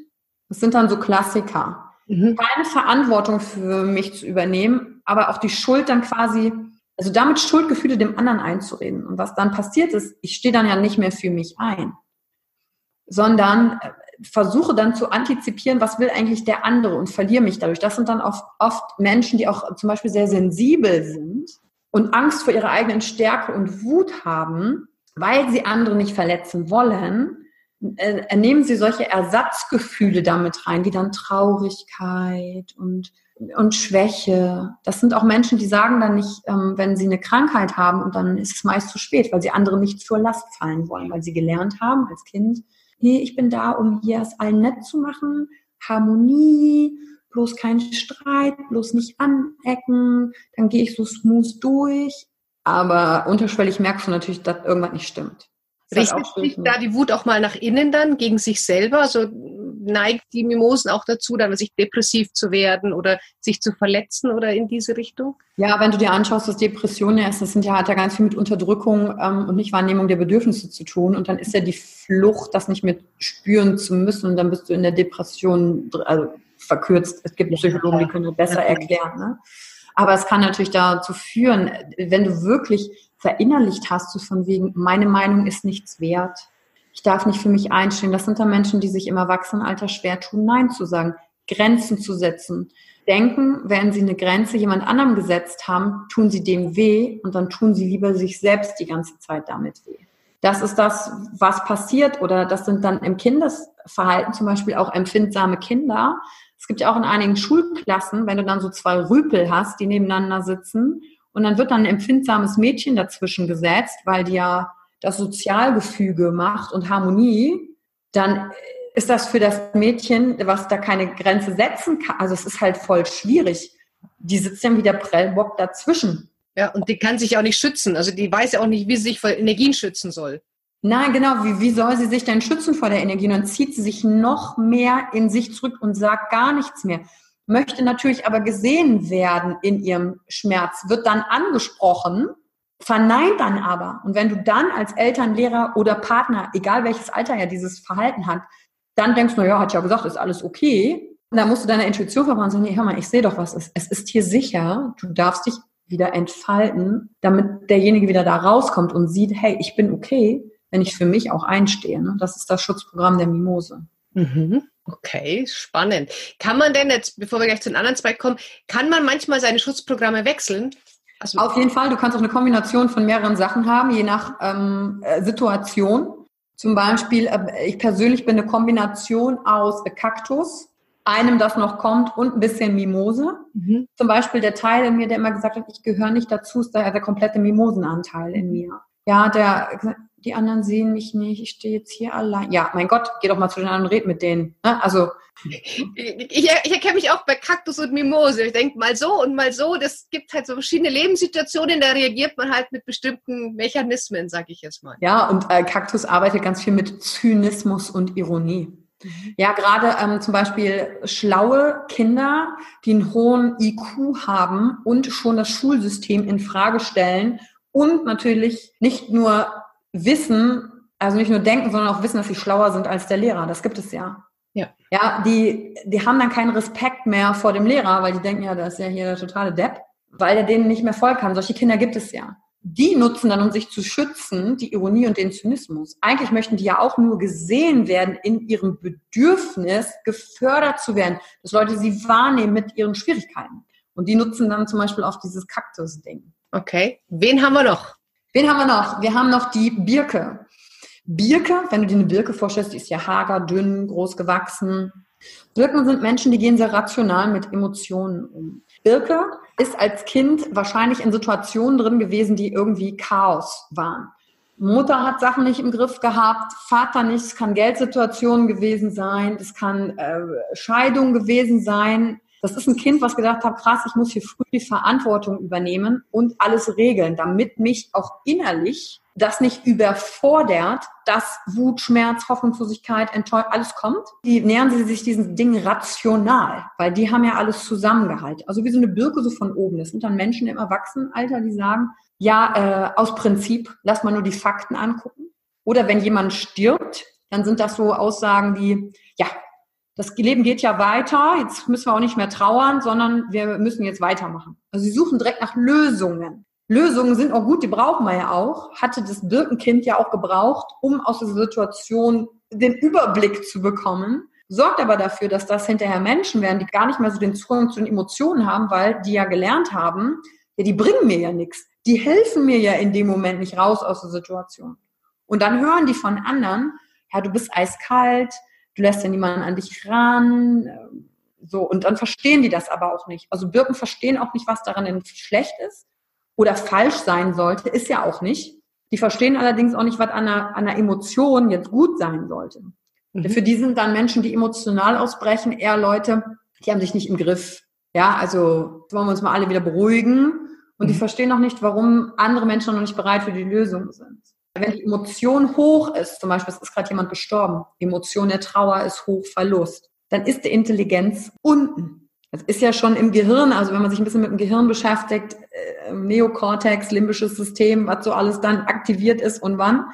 Das sind dann so Klassiker. Mhm. Keine Verantwortung für mich zu übernehmen, aber auch die Schuld dann quasi also damit Schuldgefühle dem anderen einzureden. Und was dann passiert ist, ich stehe dann ja nicht mehr für mich ein, sondern äh, versuche dann zu antizipieren, was will eigentlich der andere und verliere mich dadurch. Das sind dann oft, oft Menschen, die auch zum Beispiel sehr sensibel sind und Angst vor ihrer eigenen Stärke und Wut haben, weil sie andere nicht verletzen wollen, äh, nehmen sie solche Ersatzgefühle damit rein, wie dann Traurigkeit und und Schwäche. Das sind auch Menschen, die sagen dann nicht, ähm, wenn sie eine Krankheit haben und dann ist es meist zu spät, weil sie anderen nicht zur Last fallen wollen, weil sie gelernt haben als Kind, nee, ich bin da, um hier es allen nett zu machen, Harmonie, bloß kein Streit, bloß nicht anecken, dann gehe ich so smooth durch. Aber unterschwellig merkst du natürlich, dass irgendwas nicht stimmt. Richtet sich da die Wut auch mal nach innen dann gegen sich selber? So neigt die Mimosen auch dazu, dann sich depressiv zu werden oder sich zu verletzen oder in diese Richtung? Ja, wenn du dir anschaust, was Depression ist, das sind ja, hat ja ganz viel mit Unterdrückung ähm, und Nichtwahrnehmung der Bedürfnisse zu tun. Und dann ist ja die Flucht, das nicht mehr spüren zu müssen. Und dann bist du in der Depression also verkürzt. Es gibt Psychologen, die können das besser erklären. Ne? Aber es kann natürlich dazu führen, wenn du wirklich verinnerlicht hast, so von wegen, meine Meinung ist nichts wert. Ich darf nicht für mich einstehen. Das sind dann Menschen, die sich im Erwachsenenalter schwer tun, Nein zu sagen, Grenzen zu setzen. Denken, wenn sie eine Grenze jemand anderem gesetzt haben, tun sie dem weh und dann tun sie lieber sich selbst die ganze Zeit damit weh. Das ist das, was passiert oder das sind dann im Kindesverhalten zum Beispiel auch empfindsame Kinder. Es gibt ja auch in einigen Schulklassen, wenn du dann so zwei Rüpel hast, die nebeneinander sitzen und dann wird dann ein empfindsames Mädchen dazwischen gesetzt, weil die ja das Sozialgefüge macht und Harmonie, dann ist das für das Mädchen, was da keine Grenze setzen kann, also es ist halt voll schwierig. Die sitzt dann wie der Prellbock dazwischen. Ja, und die kann sich auch nicht schützen. Also die weiß ja auch nicht, wie sie sich vor Energien schützen soll. Nein, genau. Wie, wie soll sie sich denn schützen vor der Energie? Und dann zieht sie sich noch mehr in sich zurück und sagt gar nichts mehr möchte natürlich aber gesehen werden in ihrem Schmerz, wird dann angesprochen, verneint dann aber. Und wenn du dann als Eltern, Lehrer oder Partner, egal welches Alter er dieses Verhalten hat, dann denkst du, ja, hat ja gesagt, ist alles okay. Und dann musst du deine Intuition vertrauen und sagen, nee, hör mal, ich sehe doch, was ist. Es ist hier sicher, du darfst dich wieder entfalten, damit derjenige wieder da rauskommt und sieht, hey, ich bin okay, wenn ich für mich auch einstehe. Ne? Das ist das Schutzprogramm der Mimose. Mhm. Okay, spannend. Kann man denn jetzt, bevor wir gleich zu den anderen zwei kommen, kann man manchmal seine Schutzprogramme wechseln? Also Auf jeden Fall, du kannst auch eine Kombination von mehreren Sachen haben, je nach ähm, äh, Situation. Zum Beispiel, äh, ich persönlich bin eine Kombination aus Kaktus, einem, das noch kommt, und ein bisschen Mimose. Mhm. Zum Beispiel der Teil in mir, der immer gesagt hat, ich gehöre nicht dazu, ist daher der komplette Mimosenanteil in mir. Ja, der die anderen sehen mich nicht, ich stehe jetzt hier allein. Ja, mein Gott, geh doch mal zu den anderen und red mit denen. Ne? Also. Ich, ich, erkenne mich auch bei Kaktus und Mimose. Ich denke mal so und mal so. Das gibt halt so verschiedene Lebenssituationen, da reagiert man halt mit bestimmten Mechanismen, sag ich jetzt mal. Ja, und äh, Kaktus arbeitet ganz viel mit Zynismus und Ironie. Mhm. Ja, gerade ähm, zum Beispiel schlaue Kinder, die einen hohen IQ haben und schon das Schulsystem in Frage stellen und natürlich nicht nur wissen, also nicht nur denken, sondern auch wissen, dass sie schlauer sind als der Lehrer. Das gibt es ja. Ja. Ja, die, die haben dann keinen Respekt mehr vor dem Lehrer, weil die denken, ja, das ist ja hier der totale Depp, weil er denen nicht mehr folgen kann. Solche Kinder gibt es ja. Die nutzen dann, um sich zu schützen, die Ironie und den Zynismus. Eigentlich möchten die ja auch nur gesehen werden in ihrem Bedürfnis, gefördert zu werden, dass Leute sie wahrnehmen mit ihren Schwierigkeiten. Und die nutzen dann zum Beispiel auf dieses Kaktus-Ding. Okay. Wen haben wir noch? Wen haben wir noch? Wir haben noch die Birke. Birke, wenn du dir eine Birke vorstellst, die ist ja hager, dünn, groß gewachsen. Birken sind Menschen, die gehen sehr rational mit Emotionen um. Birke ist als Kind wahrscheinlich in Situationen drin gewesen, die irgendwie Chaos waren. Mutter hat Sachen nicht im Griff gehabt, Vater nicht, es kann Geldsituationen gewesen sein, es kann äh, Scheidung gewesen sein. Das ist ein Kind, was gedacht hat, krass, ich muss hier früh die Verantwortung übernehmen und alles regeln, damit mich auch innerlich das nicht überfordert, dass Wut, Schmerz, Hoffnungslosigkeit, Enttäuschung, alles kommt. Die nähern sie sich diesen Dingen rational, weil die haben ja alles zusammengehalten. Also wie so eine Birke so von oben. Das sind dann Menschen im Erwachsenenalter, die sagen, ja, äh, aus Prinzip, lass mal nur die Fakten angucken. Oder wenn jemand stirbt, dann sind das so Aussagen wie, ja, das Leben geht ja weiter, jetzt müssen wir auch nicht mehr trauern, sondern wir müssen jetzt weitermachen. Also sie suchen direkt nach Lösungen. Lösungen sind auch gut, die brauchen wir ja auch. Hatte das Birkenkind ja auch gebraucht, um aus dieser Situation den Überblick zu bekommen. Sorgt aber dafür, dass das hinterher Menschen werden, die gar nicht mehr so den Zugang zu den Emotionen haben, weil die ja gelernt haben, ja, die bringen mir ja nichts. Die helfen mir ja in dem Moment nicht raus aus der Situation. Und dann hören die von anderen, ja, du bist eiskalt, du lässt ja niemanden an dich ran, so. Und dann verstehen die das aber auch nicht. Also Birken verstehen auch nicht, was daran schlecht ist oder falsch sein sollte, ist ja auch nicht. Die verstehen allerdings auch nicht, was an einer, an einer Emotion jetzt gut sein sollte. Mhm. Für die sind dann Menschen, die emotional ausbrechen, eher Leute, die haben sich nicht im Griff. Ja, also wollen wir uns mal alle wieder beruhigen. Und mhm. die verstehen noch nicht, warum andere Menschen noch nicht bereit für die Lösung sind. Wenn die Emotion hoch ist, zum Beispiel es ist gerade jemand gestorben, Emotion der Trauer ist hoch, Verlust, dann ist die Intelligenz unten. Das ist ja schon im Gehirn, also wenn man sich ein bisschen mit dem Gehirn beschäftigt, äh, Neokortex, limbisches System, was so alles dann aktiviert ist und wann.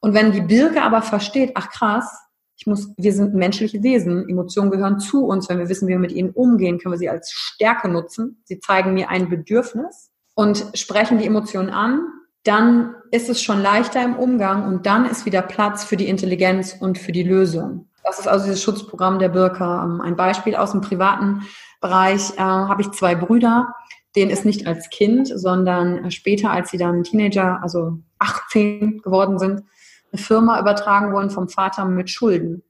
Und wenn die Birke aber versteht, ach krass, ich muss, wir sind menschliche Wesen, Emotionen gehören zu uns. Wenn wir wissen, wie wir mit ihnen umgehen, können wir sie als Stärke nutzen. Sie zeigen mir ein Bedürfnis und sprechen die Emotionen an. Dann ist es schon leichter im Umgang und dann ist wieder Platz für die Intelligenz und für die Lösung. Das ist also dieses Schutzprogramm der Birke. Ähm, ein Beispiel aus dem privaten Bereich äh, habe ich zwei Brüder, denen ist nicht als Kind, sondern später, als sie dann Teenager, also 18 geworden sind, eine Firma übertragen worden vom Vater mit Schulden.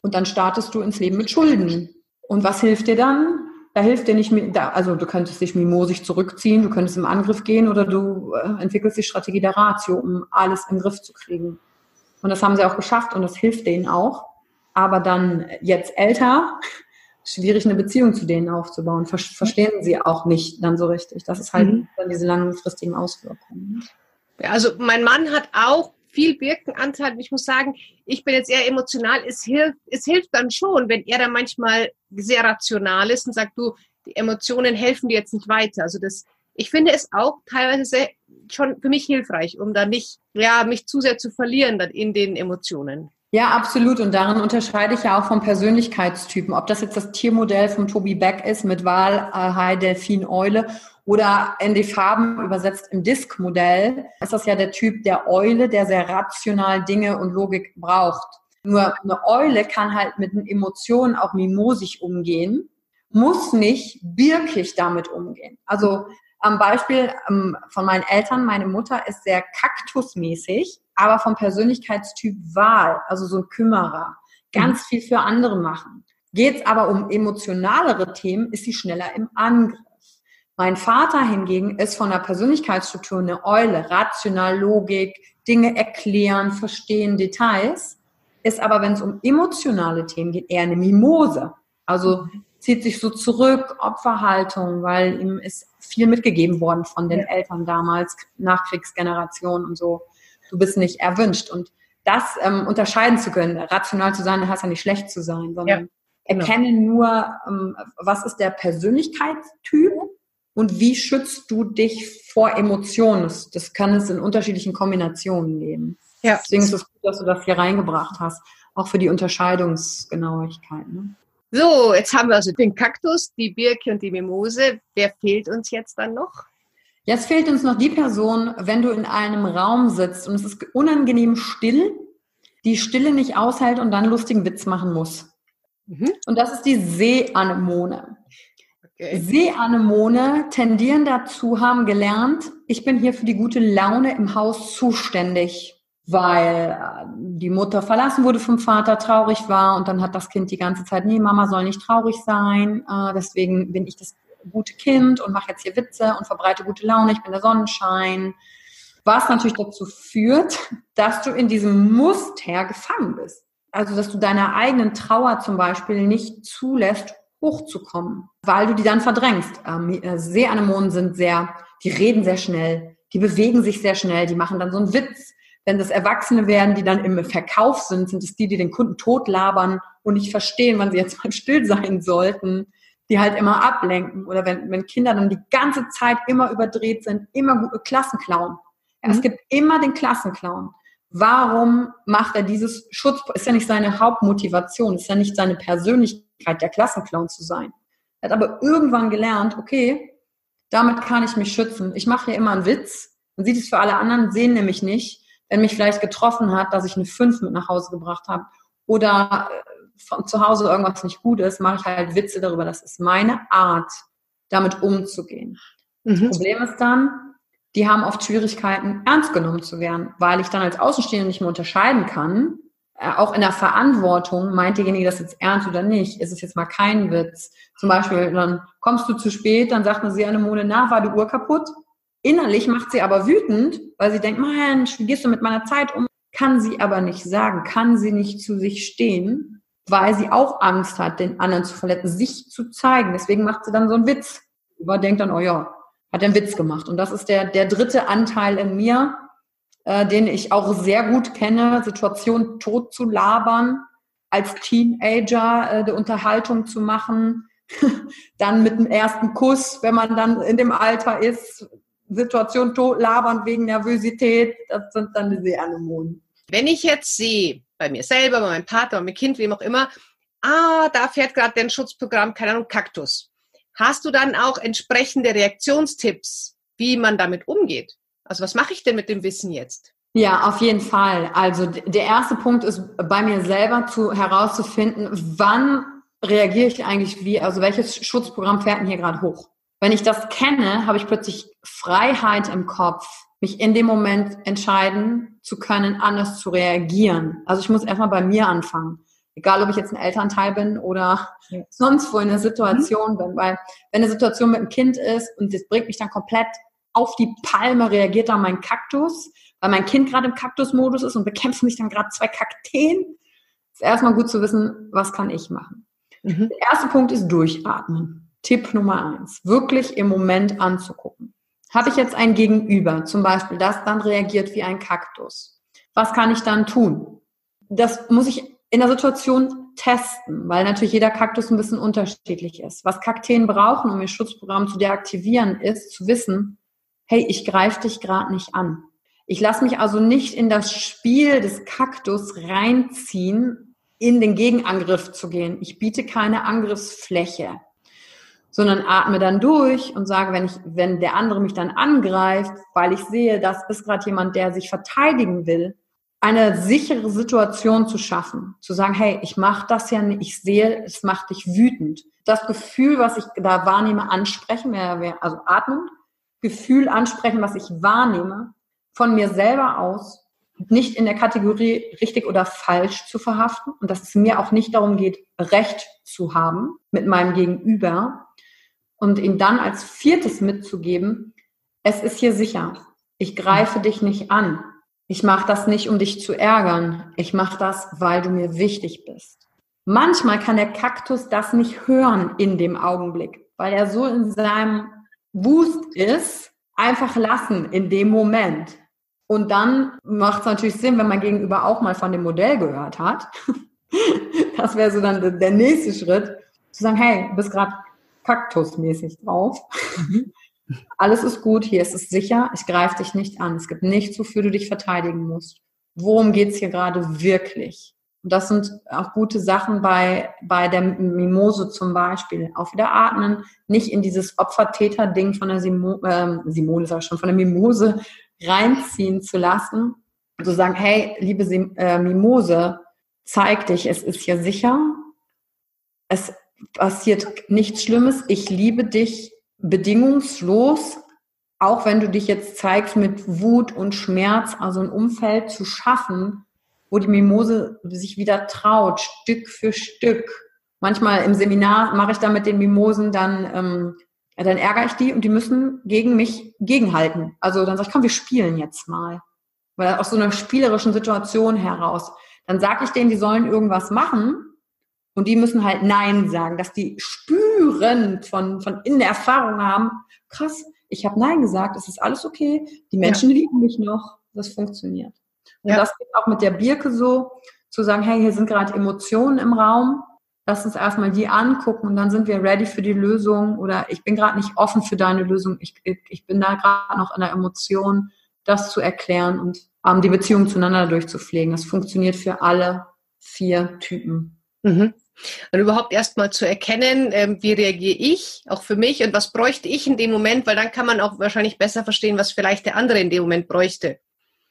Und dann startest du ins Leben mit Schulden. Und was hilft dir dann? Da hilft dir nicht, mehr, also du könntest dich mimosig zurückziehen, du könntest im Angriff gehen oder du äh, entwickelst die Strategie der Ratio, um alles im Griff zu kriegen. Und das haben sie auch geschafft und das hilft denen auch. Aber dann jetzt älter, schwierig, eine Beziehung zu denen aufzubauen. Verstehen sie auch nicht dann so richtig. Das ist halt mhm. dann diese langfristigen Auswirkungen. Ja, also mein Mann hat auch viel Birkenanteil. Ich muss sagen, ich bin jetzt eher emotional. Es hilft, es hilft dann schon, wenn er dann manchmal sehr rational ist und sagt, du, die Emotionen helfen dir jetzt nicht weiter. Also das, ich finde es auch teilweise sehr, schon für mich hilfreich, um da nicht, ja, mich zu sehr zu verlieren dann in den Emotionen. Ja, absolut. Und darin unterscheide ich ja auch von Persönlichkeitstypen. Ob das jetzt das Tiermodell von Tobi Beck ist mit Wal, Hai, Delfin, Eule oder in die Farben übersetzt im Disk-Modell, ist das ja der Typ der Eule, der sehr rational Dinge und Logik braucht. Nur eine Eule kann halt mit den Emotionen auch mimosig umgehen, muss nicht birkig damit umgehen. Also am Beispiel ähm, von meinen Eltern, meine Mutter ist sehr kaktusmäßig aber vom Persönlichkeitstyp Wahl, also so ein Kümmerer, ganz mhm. viel für andere machen. Geht es aber um emotionalere Themen, ist sie schneller im Angriff. Mein Vater hingegen ist von der Persönlichkeitsstruktur eine Eule, rational, Logik, Dinge erklären, verstehen, Details, ist aber, wenn es um emotionale Themen geht, eher eine Mimose. Also mhm. zieht sich so zurück, Opferhaltung, weil ihm ist viel mitgegeben worden von den ja. Eltern damals, Nachkriegsgeneration und so du bist nicht erwünscht. Und das ähm, unterscheiden zu können, rational zu sein, heißt ja nicht schlecht zu sein, sondern ja, genau. erkenne nur, ähm, was ist der Persönlichkeitstyp und wie schützt du dich vor Emotionen. Das, kann es in unterschiedlichen Kombinationen geben. Ja. Deswegen ist es gut, dass du das hier reingebracht hast, auch für die Unterscheidungsgenauigkeit. Ne? So, jetzt haben wir also den Kaktus, die Birke und die Mimose. Wer fehlt uns jetzt dann noch? Jetzt fehlt uns noch die Person, wenn du in einem Raum sitzt und es ist unangenehm still, die Stille nicht aushält und dann lustigen Witz machen muss. Mhm. Und das ist die Seeanemone. Okay. Seeanemone tendieren dazu, haben gelernt, ich bin hier für die gute Laune im Haus zuständig, weil äh, die Mutter verlassen wurde vom Vater, traurig war und dann hat das Kind die ganze Zeit, nee, Mama soll nicht traurig sein, äh, deswegen bin ich das gute Kind und mache jetzt hier Witze und verbreite gute Laune, ich bin der Sonnenschein. Was natürlich dazu führt, dass du in diesem Muster gefangen bist. Also, dass du deiner eigenen Trauer zum Beispiel nicht zulässt, hochzukommen, weil du die dann verdrängst. Ähm, äh, Seeanemonen sind sehr, die reden sehr schnell, die bewegen sich sehr schnell, die machen dann so einen Witz. Wenn das Erwachsene werden, die dann im Verkauf sind, sind es die, die den Kunden totlabern und nicht verstehen, wann sie jetzt mal still sein sollten, die halt immer ablenken. Oder wenn, wenn Kinder dann die ganze Zeit immer überdreht sind, immer gute Klassenclown. Ja, mhm. Es gibt immer den Klassenclown. Warum macht er dieses Schutz? Ist ja nicht seine Hauptmotivation, ist ja nicht seine Persönlichkeit, der Klassenclown zu sein. Er hat aber irgendwann gelernt, okay, damit kann ich mich schützen. Ich mache hier immer einen Witz. Man sieht es für alle anderen, sehen nämlich nicht, wenn mich vielleicht getroffen hat, dass ich eine 5 mit nach Hause gebracht habe oder äh, von zu Hause irgendwas nicht gut ist, mache ich halt Witze darüber. Das ist meine Art, damit umzugehen. Mhm. Das Problem ist dann, die haben oft Schwierigkeiten, ernst genommen zu werden, weil ich dann als Außenstehender nicht mehr unterscheiden kann. Äh, auch in der Verantwortung meint derjenige das jetzt ernst oder nicht, ist es jetzt mal kein Witz. Zum Beispiel, dann kommst du zu spät, dann sagt eine sie eine Mone, na, war die Uhr kaputt? Innerlich macht sie aber wütend, weil sie denkt, Mensch, wie gehst du mit meiner Zeit um? Kann sie aber nicht sagen, kann sie nicht zu sich stehen, weil sie auch Angst hat, den anderen zu verletzen, sich zu zeigen. Deswegen macht sie dann so einen Witz. Überdenkt dann, oh ja, hat einen Witz gemacht. Und das ist der, der dritte Anteil in mir, äh, den ich auch sehr gut kenne, Situation tot zu labern, als Teenager äh, die Unterhaltung zu machen, dann mit dem ersten Kuss, wenn man dann in dem Alter ist, Situation tot labern wegen Nervosität, das sind dann die Seeanemonen. Wenn ich jetzt sehe, bei mir selber, bei meinem Partner, bei meinem Kind, wem auch immer, ah, da fährt gerade ein Schutzprogramm, keine Ahnung, Kaktus. Hast du dann auch entsprechende Reaktionstipps, wie man damit umgeht? Also was mache ich denn mit dem Wissen jetzt? Ja, auf jeden Fall. Also der erste Punkt ist bei mir selber zu herauszufinden, wann reagiere ich eigentlich wie, also welches Schutzprogramm fährt denn hier gerade hoch? Wenn ich das kenne, habe ich plötzlich Freiheit im Kopf, mich in dem Moment entscheiden zu können, anders zu reagieren. Also ich muss erstmal bei mir anfangen. Egal, ob ich jetzt ein Elternteil bin oder ja. sonst wo in der Situation mhm. bin. Weil wenn eine Situation mit einem Kind ist und das bringt mich dann komplett auf die Palme, reagiert dann mein Kaktus, weil mein Kind gerade im Kaktusmodus ist und bekämpfen mich dann gerade zwei Kakteen. Ist erstmal gut zu wissen, was kann ich machen. Mhm. Der erste Punkt ist durchatmen. Tipp Nummer eins. Wirklich im Moment anzugucken. Habe ich jetzt ein Gegenüber, zum Beispiel, das dann reagiert wie ein Kaktus? Was kann ich dann tun? Das muss ich in der Situation testen, weil natürlich jeder Kaktus ein bisschen unterschiedlich ist. Was Kakteen brauchen, um ihr Schutzprogramm zu deaktivieren, ist zu wissen, hey, ich greife dich gerade nicht an. Ich lasse mich also nicht in das Spiel des Kaktus reinziehen, in den Gegenangriff zu gehen. Ich biete keine Angriffsfläche, sondern atme dann durch und sage, wenn ich, wenn der andere mich dann angreift, weil ich sehe, das ist gerade jemand, der sich verteidigen will, eine sichere Situation zu schaffen, zu sagen, hey, ich mache das ja nicht, ich sehe, es macht dich wütend. Das Gefühl, was ich da wahrnehme, ansprechen, also atmen, Gefühl ansprechen, was ich wahrnehme, von mir selber aus, nicht in der Kategorie richtig oder falsch zu verhaften und dass es mir auch nicht darum geht, Recht zu haben mit meinem Gegenüber und ihm dann als viertes mitzugeben, es ist hier sicher. Ich greife dich nicht an. Ich mache das nicht, um dich zu ärgern. Ich mache das, weil du mir wichtig bist. Manchmal kann der Kaktus das nicht hören in dem Augenblick, weil er so in seinem Wust ist, einfach lassen in dem Moment. Und dann macht es natürlich Sinn, wenn man gegenüber auch mal von dem Modell gehört hat. das wäre so dann der nächste Schritt, zu sagen, hey, du bist gerade kaktusmäßig drauf. Mhm. Alles ist gut, hier ist es sicher, ich greife dich nicht an. Es gibt nichts, wofür du dich verteidigen musst. Worum geht's hier gerade wirklich? Und das sind auch gute Sachen bei, bei der Mimose zum Beispiel. Auch wieder atmen, nicht in dieses Opfer-Täter-Ding von der Simo, ähm, Simone, sag ich schon, von der Mimose reinziehen zu lassen. Und zu sagen, hey, liebe Sim, äh, Mimose, zeig dich, es ist hier sicher. Es passiert nichts Schlimmes. Ich liebe dich bedingungslos, auch wenn du dich jetzt zeigst mit Wut und Schmerz, also ein Umfeld zu schaffen, wo die Mimose sich wieder traut, Stück für Stück. Manchmal im Seminar mache ich da mit den Mimosen dann, ähm, ja, dann ärgere ich die und die müssen gegen mich gegenhalten. Also dann sage ich, komm, wir spielen jetzt mal. Weil aus so einer spielerischen Situation heraus. Dann sage ich denen, die sollen irgendwas machen Und die müssen halt Nein sagen, dass die spüren, von, von innen Erfahrung haben, krass, ich habe Nein gesagt, es ist alles okay, die Menschen ja. lieben mich noch, das funktioniert. Und ja. das geht auch mit der Birke so, zu sagen, hey, hier sind gerade Emotionen im Raum, lass uns erstmal die angucken und dann sind wir ready für die Lösung oder ich bin gerade nicht offen für deine Lösung, ich, ich bin da gerade noch in der Emotion, das zu erklären und ähm, die Beziehung zueinander durchzupflegen. Das funktioniert für alle vier Typen. Mhm. Und überhaupt erstmal zu erkennen, ähm, wie reagiere ich, auch für mich und was bräuchte ich in dem Moment, weil dann kann man auch wahrscheinlich besser verstehen, was vielleicht der andere in dem Moment bräuchte.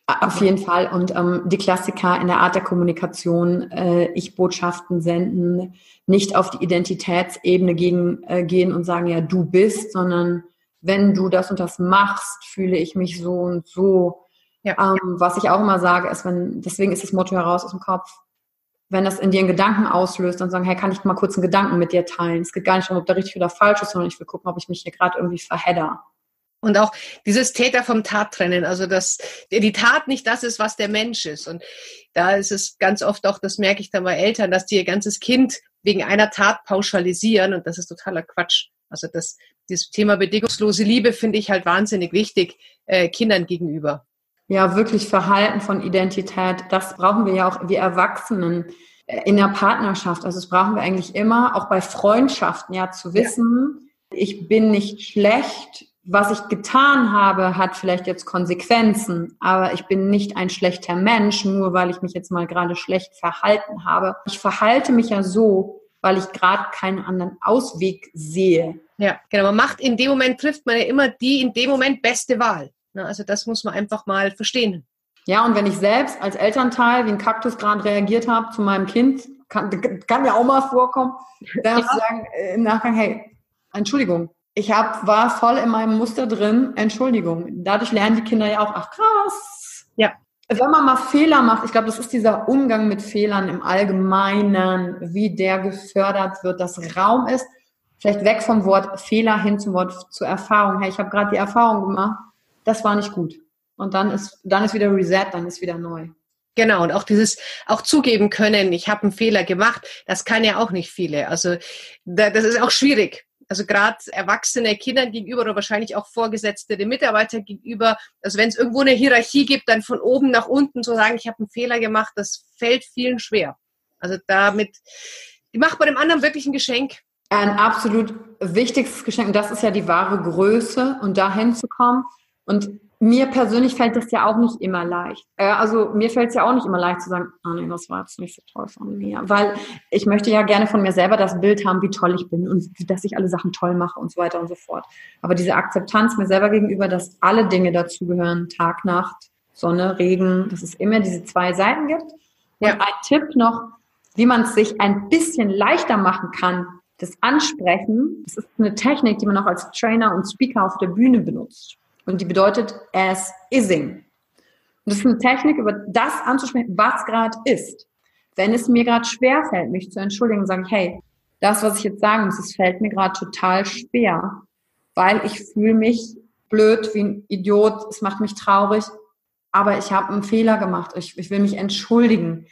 Auf jeden Fall. Und ähm, die Klassiker in der Art der Kommunikation, äh, ich Botschaften senden, nicht auf die Identitätsebene gegen, äh, gehen und sagen, ja, du bist, sondern wenn du das und das machst, fühle ich mich so und so. Ja. Ähm, was ich auch immer sage, ist, wenn, deswegen ist das Motto heraus aus dem Kopf, wenn das in dir einen Gedanken auslöst, dann sagen, hey, kann ich mal kurz einen Gedanken mit dir teilen? Es geht gar nicht darum, ob der richtig oder falsch ist, sondern ich will gucken, ob ich mich hier gerade irgendwie verhedder. Und auch dieses Täter vom Tat trennen, also dass die Tat nicht das ist, was der Mensch ist. Und da ist es ganz oft auch, das merke ich dann bei Eltern, dass die ihr ganzes Kind wegen einer Tat pauschalisieren und das ist totaler Quatsch. Also das, dieses Thema bedingungslose Liebe finde ich halt wahnsinnig wichtig äh, Kindern gegenüber. Ja, wirklich Verhalten von Identität, das brauchen wir ja auch, wir Erwachsenen äh, in der Partnerschaft. Also das brauchen wir eigentlich immer, auch bei Freundschaften, ja, zu wissen, ja. ich bin nicht schlecht, was ich getan habe, hat vielleicht jetzt Konsequenzen, aber ich bin nicht ein schlechter Mensch, nur weil ich mich jetzt mal gerade schlecht verhalten habe. Ich verhalte mich ja so, weil ich gerade keinen anderen Ausweg sehe. Ja, genau. Man macht in dem Moment, trifft man ja immer die in dem Moment beste Wahl. Also das muss man einfach mal verstehen. Ja, und wenn ich selbst als Elternteil wie ein Kaktus gerade reagiert habe zu meinem Kind, kann, kann mir auch mal vorkommen, dann ja. sagen äh, im Nachgang, hey, Entschuldigung, ich hab, war voll in meinem Muster drin, Entschuldigung. Dadurch lernen die Kinder ja auch, ach krass. Ja. Wenn man mal Fehler macht, ich glaube, das ist dieser Umgang mit Fehlern im Allgemeinen, wie der gefördert wird, dass Raum ist, vielleicht weg vom Wort Fehler hin zum Wort zur Erfahrung. Hey, ich habe gerade die Erfahrung gemacht, das war nicht gut. Und dann ist, dann ist wieder Reset, dann ist wieder neu. Genau, und auch dieses, auch zugeben können, ich habe einen Fehler gemacht, das kann ja auch nicht viele. Also das ist auch schwierig also gerade erwachsene Kindern gegenüber oder wahrscheinlich auch Vorgesetzte den Mitarbeiter gegenüber, also wenn es irgendwo eine Hierarchie gibt, dann von oben nach unten zu sagen, ich habe einen Fehler gemacht, das fällt vielen schwer. Also damit, macht bei dem anderen wirklich ein Geschenk. Ein absolut wichtigstes Geschenk, und das ist ja die wahre Größe und dahin zu kommen. Und mir persönlich fällt das ja auch nicht immer leicht. Äh, also mir fällt es ja auch nicht immer leicht zu sagen, ah nee, das war jetzt nicht so toll von mir. Weil ich möchte ja gerne von mir selber das Bild haben, wie toll ich bin und dass ich alle Sachen toll mache und so weiter und so fort. Aber diese Akzeptanz mir selber gegenüber, dass alle Dinge dazugehören, Tag, Nacht, Sonne, Regen, dass es immer diese zwei Seiten gibt. Ja. Und ein Tipp noch, wie man es sich ein bisschen leichter machen kann, das Ansprechen, das ist eine Technik, die man auch als Trainer und Speaker auf der Bühne benutzt. Und die bedeutet as ising. Und das ist eine Technik, über das anzusprechen, was gerade ist. Wenn es mir gerade schwer fällt, mich zu entschuldigen, sage ich, hey, das, was ich jetzt sagen muss, es fällt mir gerade total schwer, weil ich fühle mich blöd wie ein Idiot, es macht mich traurig, aber ich habe einen Fehler gemacht, ich, ich will mich entschuldigen.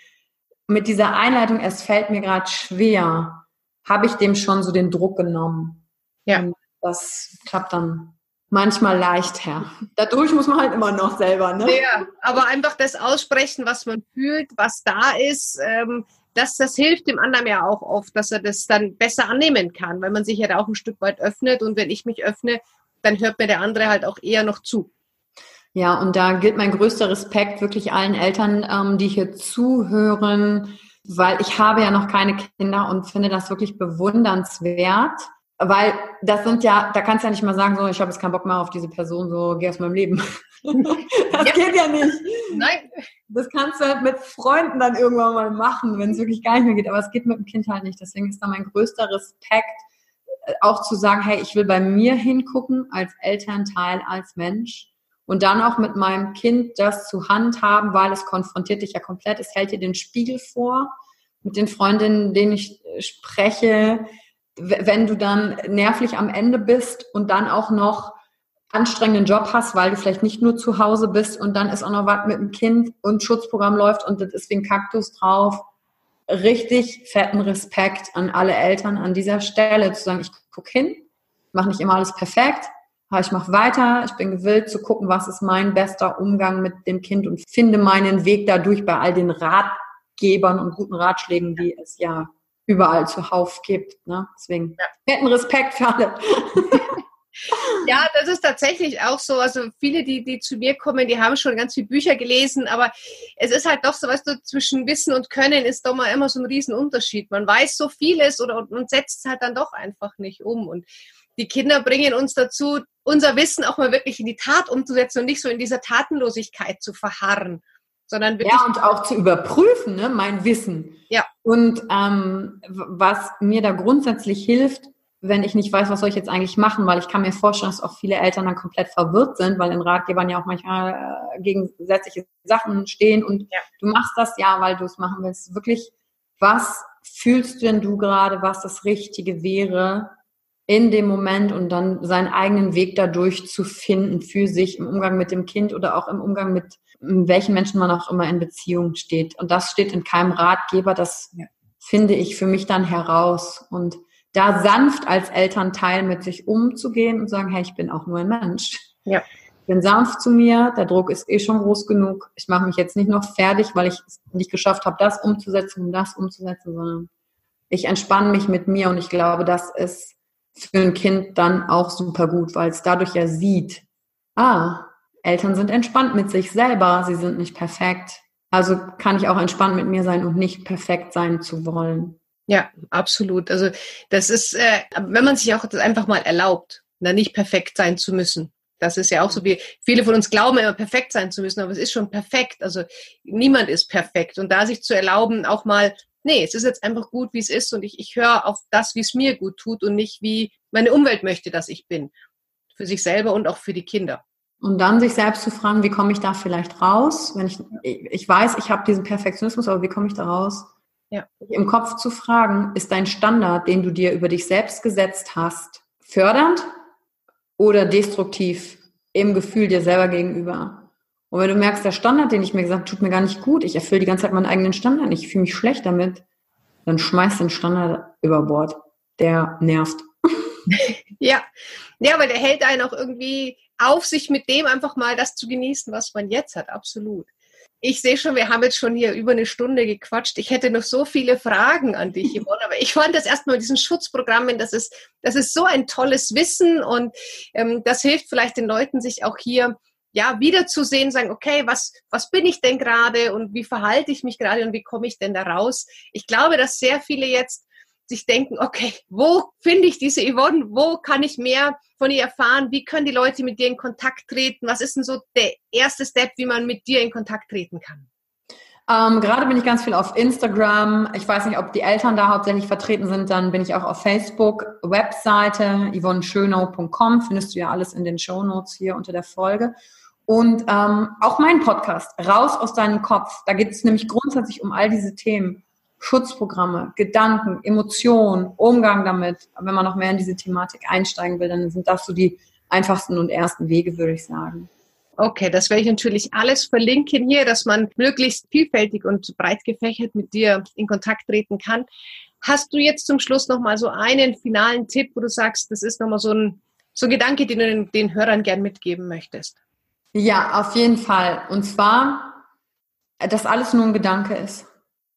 Mit dieser Einleitung, es fällt mir gerade schwer, habe ich dem schon so den Druck genommen. Ja. Und das klappt dann manchmal leicht her. Dadurch muss man halt immer noch selber, ne? Ja, aber einfach das aussprechen, was man fühlt, was da ist, ähm, das, das hilft dem anderen ja auch oft, dass er das dann besser annehmen kann, weil man sich ja da auch ein Stück weit öffnet und wenn ich mich öffne, dann hört mir der andere halt auch eher noch zu. Ja, und da gilt mein größter Respekt wirklich allen Eltern, ähm, die hier zuhören, weil ich habe ja noch keine Kinder und finde das wirklich bewundernswert weil das sind ja, da kannst du ja nicht mal sagen, so, ich habe jetzt keinen Bock mehr auf diese Person, so, geh aus meinem Leben. das ja. geht ja nicht. Nein. Das kannst du halt mit Freunden dann irgendwann mal machen, wenn es wirklich gar nicht mehr geht. Aber es geht mit dem Kind halt nicht. Deswegen ist da mein größter Respekt, äh, auch zu sagen, hey, ich will bei mir hingucken, als Elternteil, als Mensch. Und dann auch mit meinem Kind das zu handhaben, weil es konfrontiert dich ja komplett. Es hält dir den Spiegel vor. Mit den Freundinnen, denen ich äh, spreche, wenn du dann nervlich am Ende bist und dann auch noch anstrengenden Job hast, weil du vielleicht nicht nur zu Hause bist und dann ist auch noch was mit dem Kind und Schutzprogramm läuft und das ist wie ein Kaktus drauf. richtig fetten Respekt an alle Eltern an dieser Stelle zu sagen, ich gucke hin, mache nicht immer alles perfekt, aber ich mache weiter, ich bin gewillt zu gucken, was ist mein bester Umgang mit dem Kind und finde meinen Weg dadurch bei all den Ratgebern und guten Ratschlägen, die es ja überall zuhauf gibt. Ne? Deswegen ja. fetten Respekt für alle. Ja, das ist tatsächlich auch so. Also viele, die, die zu mir kommen, die haben schon ganz viele Bücher gelesen, aber es ist halt doch so, weißt du, zwischen Wissen und Können ist doch mal immer so ein Riesenunterschied. Man weiß so vieles oder man setzt es halt dann doch einfach nicht um. Und die Kinder bringen uns dazu, unser Wissen auch mal wirklich in die Tat umzusetzen und nicht so in dieser Tatenlosigkeit zu verharren. Sondern wirklich ja, und auch zu überprüfen, ne, mein Wissen. Ja. Und ähm, was mir da grundsätzlich hilft, wenn ich nicht weiß, was soll ich jetzt eigentlich machen, weil ich kann mir vorstellen, dass auch viele Eltern dann komplett verwirrt sind, weil in Ratgebern ja auch manchmal äh, gegensätzliche Sachen stehen und ja. du machst das ja, weil du es machen willst. Wirklich, was fühlst denn du gerade, was das Richtige wäre in dem Moment und dann seinen eigenen Weg dadurch zu finden für sich im Umgang mit dem Kind oder auch im Umgang mit welchen Menschen man auch immer in Beziehung steht. Und das steht in keinem Ratgeber, das ja. finde ich für mich dann heraus und da sanft als Elternteil mit sich umzugehen und sagen, hey, ich bin auch nur ein Mensch. Ja. Ich bin sanft zu mir, der Druck ist eh schon groß genug. Ich mache mich jetzt nicht noch fertig, weil ich es nicht geschafft habe, das umzusetzen und das umzusetzen, sondern ich entspanne mich mit mir und ich glaube, das ist für ein Kind dann auch super gut, weil es dadurch ja sieht, ah, Eltern sind entspannt mit sich selber, sie sind nicht perfekt. Also kann ich auch entspannt mit mir sein und nicht perfekt sein zu wollen. Ja, absolut. Also das ist, äh, wenn man sich auch das einfach mal erlaubt, na, nicht perfekt sein zu müssen. Das ist ja auch so, wie viele von uns glauben immer perfekt sein zu müssen, aber es ist schon perfekt. Also niemand ist perfekt. Und da sich zu erlauben, auch mal, nee, es ist jetzt einfach gut, wie es ist und ich, ich höre auf das, wie es mir gut tut und nicht, wie meine Umwelt möchte, dass ich bin. Für sich selber und auch für die Kinder. Und dann sich selbst zu fragen, wie komme ich da vielleicht raus? Wenn ich, ich weiß, ich habe diesen Perfektionismus, aber wie komme ich da raus? Ja. Im Kopf zu fragen, ist dein Standard, den du dir über dich selbst gesetzt hast, fördernd oder destruktiv im Gefühl dir selber gegenüber? Und wenn du merkst, der Standard, den ich mir gesagt habe, tut mir gar nicht gut, ich erfülle die ganze Zeit meinen eigenen Standard, ich fühle mich schlecht damit, dann schmeiß den Standard über Bord. Der nervt. ja. ja, weil der hält einen auch irgendwie auf, sich mit dem einfach mal das zu genießen, was man jetzt hat. Absolut. Ich sehe schon, wir haben jetzt schon hier über eine Stunde gequatscht. Ich hätte noch so viele Fragen an dich, Yvonne, aber ich fand das erstmal mit diesen Schutzprogrammen, das ist, das ist so ein tolles Wissen und ähm, das hilft vielleicht den Leuten, sich auch hier ja, wiederzusehen, sagen, okay, was, was bin ich denn gerade und wie verhalte ich mich gerade und wie komme ich denn da raus? Ich glaube, dass sehr viele jetzt sich denken, okay, wo finde ich diese Yvonne? Wo kann ich mehr von ihr erfahren? Wie können die Leute mit dir in Kontakt treten? Was ist denn so der erste Step, wie man mit dir in Kontakt treten kann? Ähm, gerade bin ich ganz viel auf Instagram. Ich weiß nicht, ob die Eltern da hauptsächlich vertreten sind. Dann bin ich auch auf Facebook, Webseite yvonneschönau.com. Findest du ja alles in den Show Notes hier unter der Folge. Und ähm, auch mein Podcast, Raus aus deinem Kopf. Da geht es nämlich grundsätzlich um all diese Themen. Schutzprogramme, Gedanken, Emotionen, Umgang damit. Wenn man noch mehr in diese Thematik einsteigen will, dann sind das so die einfachsten und ersten Wege, würde ich sagen. Okay, das werde ich natürlich alles verlinken hier, dass man möglichst vielfältig und breit gefächert mit dir in Kontakt treten kann. Hast du jetzt zum Schluss noch mal so einen finalen Tipp, wo du sagst, das ist noch mal so ein, so ein Gedanke, den du den, den Hörern gern mitgeben möchtest? Ja, auf jeden Fall. Und zwar, dass alles nur ein Gedanke ist.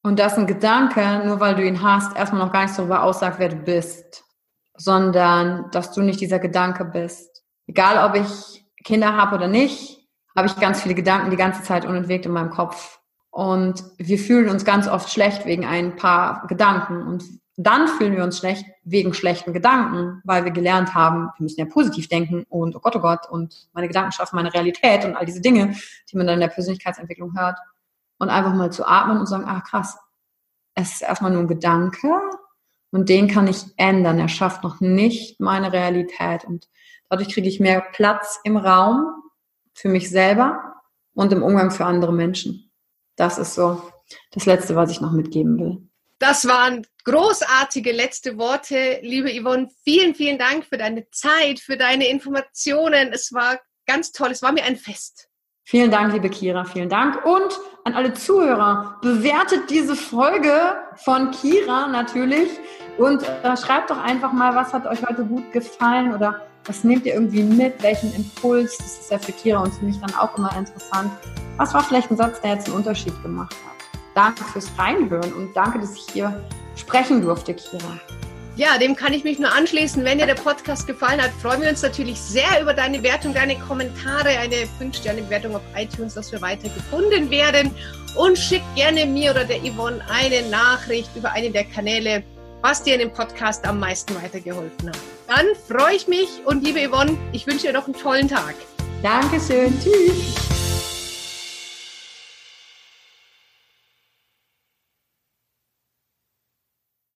Und dass ein Gedanke, nur weil du ihn hast, erstmal noch gar nichts darüber aussagt, wer du bist, sondern dass du nicht dieser Gedanke bist. Egal, ob ich Kinder habe oder nicht, habe ich ganz viele Gedanken die ganze Zeit unentwegt in meinem Kopf. Und wir fühlen uns ganz oft schlecht wegen ein paar Gedanken. Und dann fühlen wir uns schlecht wegen schlechten Gedanken, weil wir gelernt haben, wir müssen ja positiv denken und oh Gott, oh Gott, und meine Gedanken schaffen meine Realität und all diese Dinge, die man dann in der Persönlichkeitsentwicklung hört und einfach mal zu atmen und sagen, ach krass, es ist erstmal nur ein Gedanke und den kann ich ändern. Er schafft noch nicht meine Realität und dadurch kriege ich mehr Platz im Raum für mich selber und im Umgang für andere Menschen. Das ist so das Letzte, was ich noch mitgeben will. Das waren großartige letzte Worte, liebe Yvonne. Vielen, vielen Dank für deine Zeit, für deine Informationen. Es war ganz toll. Es war mir ein Fest. Vielen Dank, liebe Kira, vielen Dank. Und an alle Zuhörer, bewertet diese Folge von Kira natürlich und äh, schreibt doch einfach mal, was hat euch heute gut gefallen oder was nehmt ihr irgendwie mit, welchen Impuls. Das ist ja für Kira und für mich dann auch immer interessant. Was war vielleicht ein Satz, der jetzt einen Unterschied gemacht hat? Danke fürs Reinhören und danke, dass ich hier sprechen durfte, Kira. Ja, dem kann ich mich nur anschließen. Wenn dir der Podcast gefallen hat, freuen wir uns natürlich sehr über deine Wertung, deine Kommentare, eine 5-Sterne-Bewertung auf iTunes, dass wir weiter gefunden werden. Und schick gerne mir oder der Yvonne eine Nachricht über einen der Kanäle, was dir in dem Podcast am meisten weitergeholfen hat. Dann freue ich mich und liebe Yvonne, ich wünsche dir noch einen tollen Tag. Dankeschön. Tschüss.